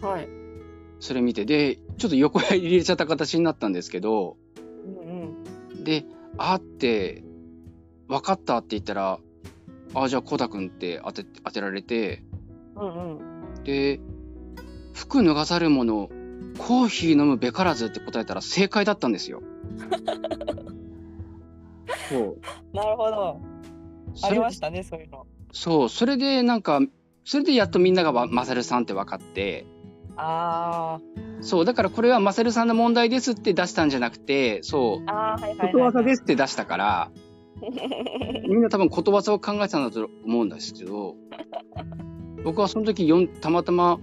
はい。それ見て。で、ちょっと横へ入れちゃった形になったんですけど、うんうん。で、あーって、分かったって言ったら、ああ、じゃあ、コダ君って当て、当てられて、うんうん。で、服脱がざる者、コーヒー飲むべからずって答えたら正解だったんですよ。そう。なるほど。それありましたね、そういうの。そう、それでなんか、それでやっとみんながわマサルさんって分かって、あそう、だからこれはマサルさんの問題ですって出したんじゃなくて、そう、あ。ああ、はいはい、はい。ことわざですって出したから、みんな多分ことわざを考えてたんだと思うんですけど、僕はその時読んたまたま、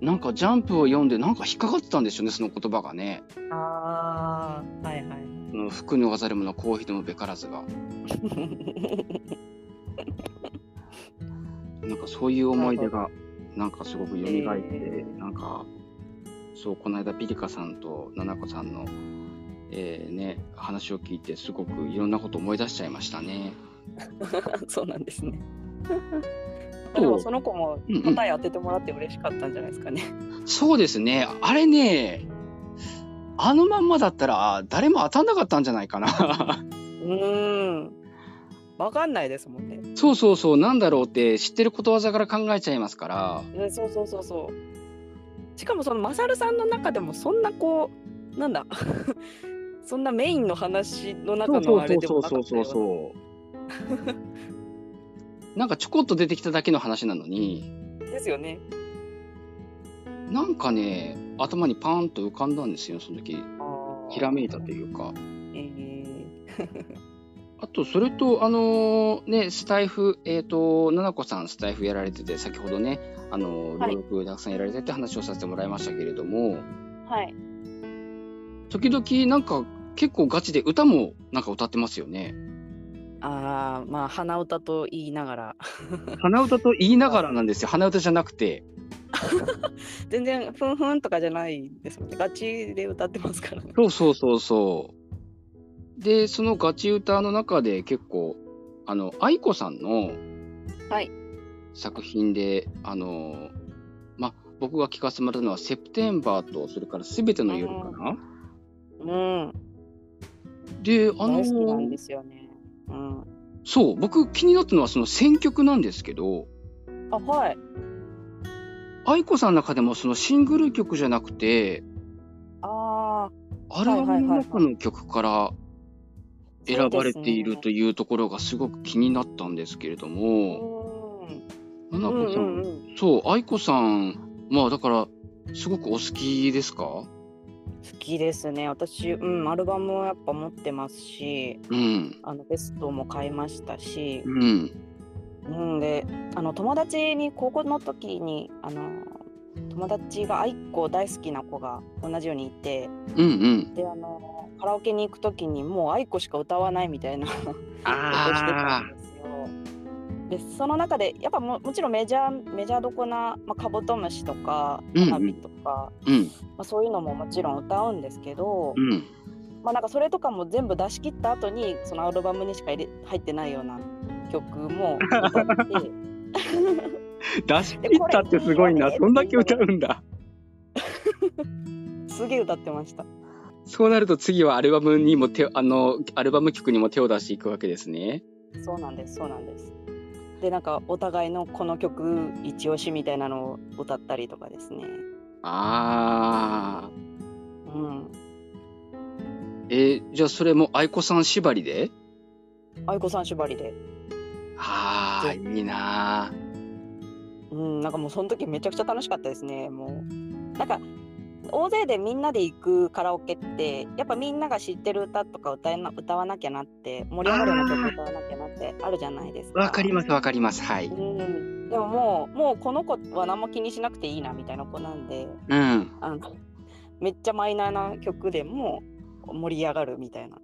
なんかジャンプを読んでなんか引っかかってたんですよね、その言葉がね。ああ。はいはい。その服脱がざる者、コーヒー飲むべからずが。なんかそういう思い出が、なんかすごく蘇って、えーなんか、そう、この間ピリカさんとナナコさんの、えーね、話を聞いて、すごくいろんなこと思い出しちゃいましたね。そうなんですね。そうでもその子もうんうん答え当ててもらって嬉しかったんじゃないですかね。そうですね。あれね、あのまんまだったら誰も当たんなかったんじゃないかな。うーん。わかんないですもんね。そうそうそう、なんだろうって知ってることわざから考えちゃいますから。ねそうそうそうそう。しかもそのマサルさんの中でもそんなこうなんだ そんなメインの話の中のあれでもなかったようなそう。なんかちょこっと出てきただけの話なのに、ですよね。なんかね、頭にパーンと浮かんだんですよ、その時。ひらめいたというか。え あと、それと、あのーね、スタイフ、えっ、と、ななこさんスタイフやられてて、先ほどね、あのー、はい朗読たくさんやられてって話をさせてもらいましたけれども、ーはい。時々なんか結構ガチで歌もなんか歌ってますよね。ああまあ鼻歌と言いながら 鼻歌と言いながらなんですよ。鼻歌じゃなくて。全然ふんふんとかじゃないですもんね。ガチで歌ってますからね。そうそうそうそう。で、そのガチ歌の中で結構、あの、愛子さんのはい作品で、あの、ま、僕が聞かせてもらったのは、セプテンバーと、それからすべての夜かな。うん。で、あの大好きなんですよね。うん。そう、僕気になったのはその選曲なんですけど、あはい。愛子さんの中でもそのシングル曲じゃなくて、あアルバムの中の曲からあ。選ばれていると。というところがすごく気になったんですけれども、うん。ななこさんそう、愛子さん、まあだから、すごくお好きですか？好きですね。私、うん、アルバムをやっぱ持ってますし、うん。あのベストも買いましたし、うん。うん、で、あの友達に高校の時にあの友達が愛子大好きな子が同じようにいて、うんうん。であのカラオケに行く時にもう愛子しか歌わないみたいな ことをしてたあんですよ。でその中でやっぱももちろんメジャーメジャーどこな、まあ、カブトムシとかうんうん花火とか、あ。うん。まあ、そういうのももちろん歌うんですけど、うん。まあなんかそれとかも全部出し切った後にそのアルバムにしか入れ入ってないような曲も歌って出し切ったってすごいな。そんだけ歌うんだ。すげえ歌ってました。そうなると次はアルバムにも手あのアルバム曲にも手を出していくわけですね。そうなんですそうなんです。でなんかお互いのこの曲一押しみたいなのを歌ったりとかですね。ああ。うん。えーじゃあそれも愛子さん縛りで？愛子さん縛りで。ああ、いいなうん、なんかもうその時めちゃくちゃ楽しかったですね。もうなんか大勢でみんなで行くカラオケってやっぱみんなが知ってる歌とか歌えな歌わなきゃなって盛り上がるような曲歌わなきゃなってあるじゃないですか。わかりますわかります。はい。うん、でももうもうこの子は何も気にしなくていいなみたいな子なんでうん。あのめっちゃマイナーな曲でも盛り上がるみたいな。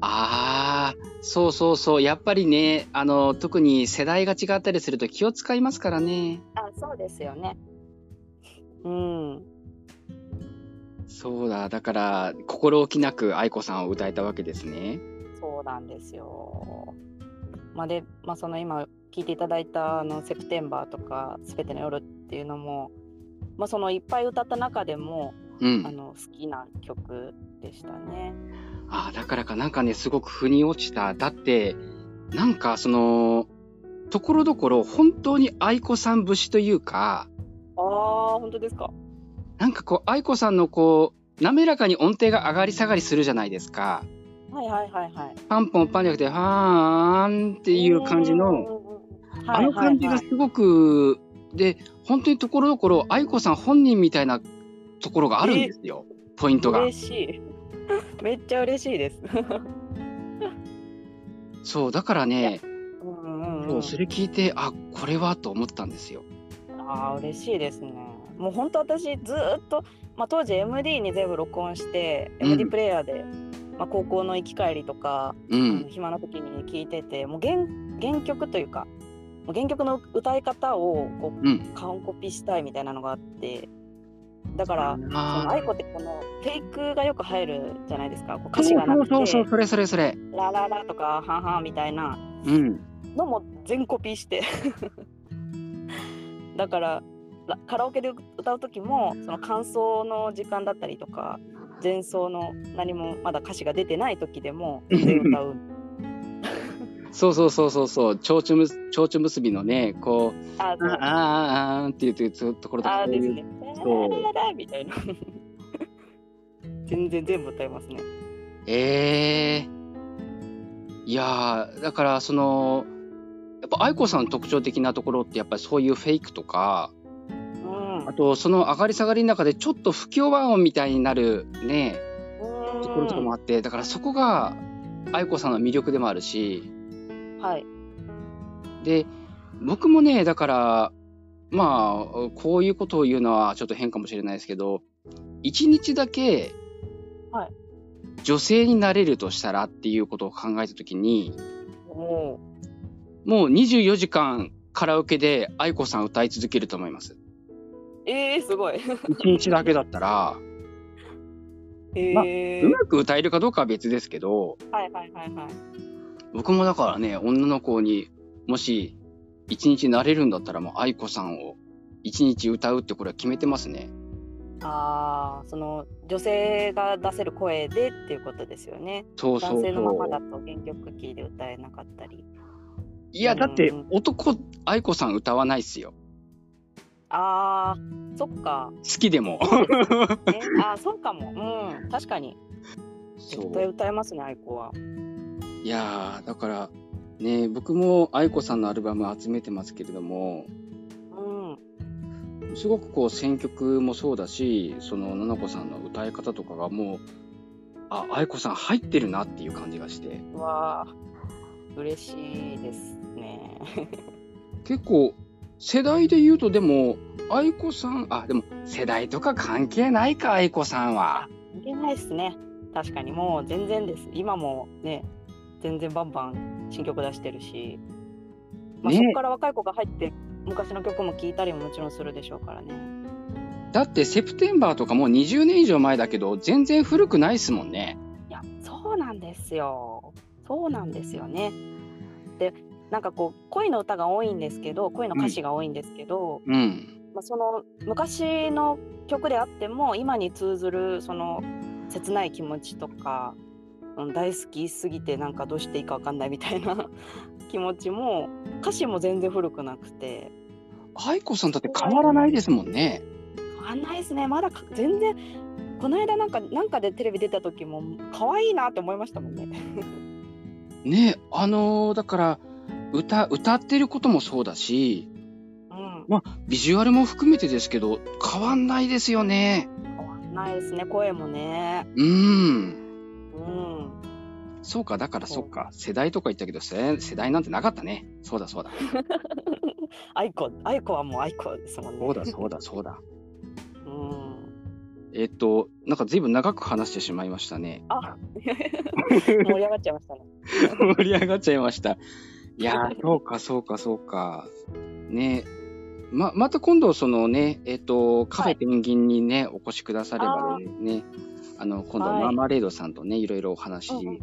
ああ、そうそうそう。やっぱりね、あの、特に世代が違ったりすると気を使いますからね。あそうですよね。うん。そうだ。だから、心置きなく愛子さんを歌えたわけですね。そうなんですよ。まあ、で、まあ、その今聞いていただいたあの「セプテンバー」とか「すべての夜」っていうのも、まあ、そのいっぱい歌った中でもうんあ。の好きな曲でしたね。ああ、だからかなんかね、すごく腑に落ちた。だって、なんかその、ところどころ本当に愛子さん節というか、ああ本当ですか？なんかこう、愛子さんのこう、滑らかに音程が上がり下がりするじゃないですか。はいはいはいはい。パンポンパンじゃなくて、はーんっていう感じの、あの感じがすごく、で、本当にところどころ、愛子さん本人みたいなところがあるんですよ。ポイントが。嬉しい。めっちゃ嬉しいです。そう、だからね、うんうんそううんそれ聞いて、あ、これはと思ったんですよ。ああ嬉しいですね。もう本当私ずーっと、まあ、当時 MD に全部録音して、うん MD プレイヤーで、まあ、高校の行き帰りとか、あのうん。暇な時に聞いててもう原原曲というか原曲の歌い方をこううん。完コピしたいみたいなのがあってだからそのあ愛子ってこのフェイクがよく入るじゃないですかこうー歌詞がなくてそうそうそれそれそれ。ラララとかハンハンみたいなうん。のも全コピーして だからラカラオケで歌う時もその感想の時間だったりとか前奏の何もまだ歌詞が出てない時でも歌うそうそうそうそうそう、蝶々蝶々結びのね、こう、あーあーあーっていうところとかあですね。そうララララみたいな。全然全部歌いますね。ええいやー、だからその、やっぱ愛子さんの特徴的なところってやっぱりそういうフェイクとか、とその上がり下がりの中でちょっと不協和音みたいになるね、ところとかもあって、だからそこが愛子さんの魅力でもあるし、はい。で、僕もね、だから、まあ、こういうことを言うのはちょっと変かもしれないですけど、一日だけはい、女性になれるとしたらっていうことを考えたときに、おもう24時間カラオケで愛子さん歌い続けると思います。えー、すごい。一日だけだったら、えーうまく歌えるかどうかは別ですけど、はいはいはいはい。僕もだからね、女の子にもし一日なれるんだったらもう愛子さんを一日歌うってこれは決めてますね。ああ、その女性が出せる声でっていうことですよね。そうそう男性のままだそう。と原曲キーで歌えなかったり。いや、だってうん男、愛子さん歌わないっすよ。ああ、そっか。好きでも。えあーそうかも。うん、確かに。絶対歌えますね、愛子は。いやー、だから、ね、僕も愛子さんのアルバム集めてますけれども、うん。すごくこう選曲もそうだしその菜々子さんの歌い方とかがもうあ愛子さん入ってるなっていう感じがしてうわあ嬉しいですね。結構世代で言うとでも愛子さんあでも世代とか関係ないか愛子さんは。関係ないですね。確かにもう全然です。今もね、全然バンバン新曲出してるし、まあ、ねそこから若い子が入って昔の曲も聴いたりももちろんするでしょうからね。だってセプテンバーとかもう20年以上前だけど全然古くないですもんね。いや、そうなんですよ。そうなんですよね。で、なんかこう恋の歌が多いんですけど、恋の歌詞が多いんですけど、うん。まあ、その昔の曲であっても今に通ずるその切ない気持ちとか、うん、大好きすぎてなんかどうしていいかわかんないみたいな 気持ちも歌詞も全然古くなくて愛子さんだって変わらないですもんね。変わんないですねまだか全然この間なんかなんかでテレビ出た時も可愛いなって思いましたもんね。ねあのーだから歌歌ってることもそうだしうん、ビジュアルも含めてですけど変わんないですよね。変わんないですね声もね。うん。うんそうかだからそっか世代とか言ったけど世世代なんてなかったね。そうだそうだ。愛子愛子はもう愛子ですもんね。そうだそうだそうだ。うん、えっとなんか随分長く話してしまいましたね。あ 盛り上がっちゃいましたね。盛り上がっちゃいました。いやー、そうか、そうか、そうか。ね。ま、また今度、そのね、えっ、と、カフェペンギンにね、お越しくださればね、あの、今度、はい。マーマレードさんとね、いろいろお話うんうん。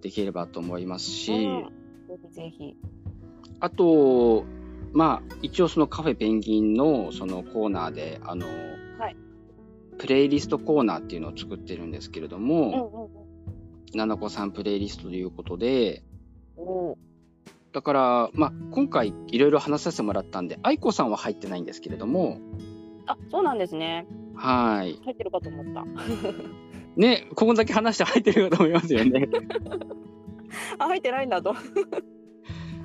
できればと思いますし、うん。ぜひぜひ。あと、まあ、一応そのカフェペンギンのそのコーナーで、あの、はい。プレイリストコーナーっていうのを作ってるんですけれどうんうんも、ななこさんプレイリストということで、うん。おだから、まあ、今回いろいろ話させてもらったんで、愛子さんは入ってないんですけれども、あ、そうなんですね。はい。入ってるかと思った。ね、ここだけ話して入ってるかと思いますよね。あ、入ってないんだと。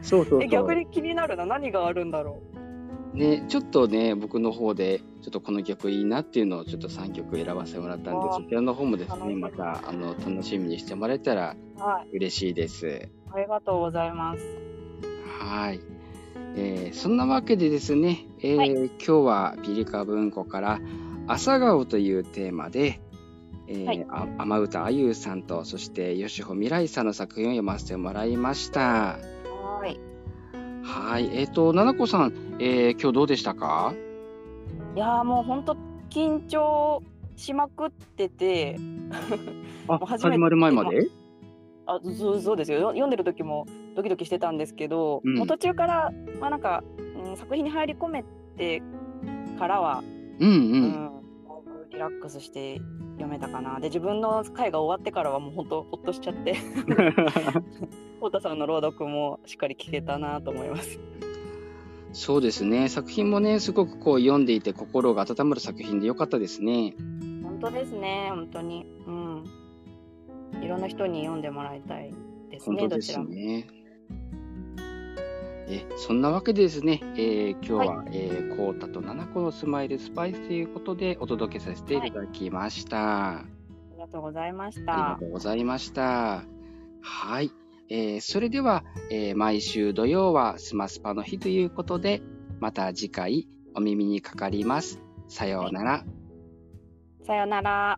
そうそうえ、逆に気になるな。何があるんだろね、ちょっとね、僕の方で、ちょっとこの曲いいなっていうのをちょっと3曲選ばせてもらったんで、そちらの方もですね、また、あの、楽しみにしてもらえたらう。はい。嬉しいです。ありがとうございます。はい。えーそんなわけでですね、えーはい今日はピリカ文庫から朝顔というテーマで、えーはいあ天歌あゆうさんとそして吉穂未来さんの作品を読ませてもらいました。はい。はい。えっ、と、ななこさん、えー今日どうでしたか？いやーもう本当緊張しまくってて 始まる前まで？あ、そうそうですよ。よ読んでる時もドキドキしてたんですけど、うんもう途中からまあなんか、うん、作品に入り込めてからはうんう。うんん、だいぶリラックスして読めたかな。で、自分の回が終わってからはもう本当ほっとしちゃって、太田さんの朗読もしっかり聞けたなと思います。そうですね。作品もね、すごくこう読んでいて心が温まる作品でよかったですね。本当ですね、本当に。うん。いろんな人に読んでもらいたいですね、どちらも。ね。えそんなわけでですね、えー今日は、えーコータと七個のスマイルスパイスということでお届けさせていただきました。ありがとうございましありたがと。うございました。はい。えーそれでは、えー毎週土曜はスマスパの日ということで、また次回お耳にかかります。さようなら。さよなら。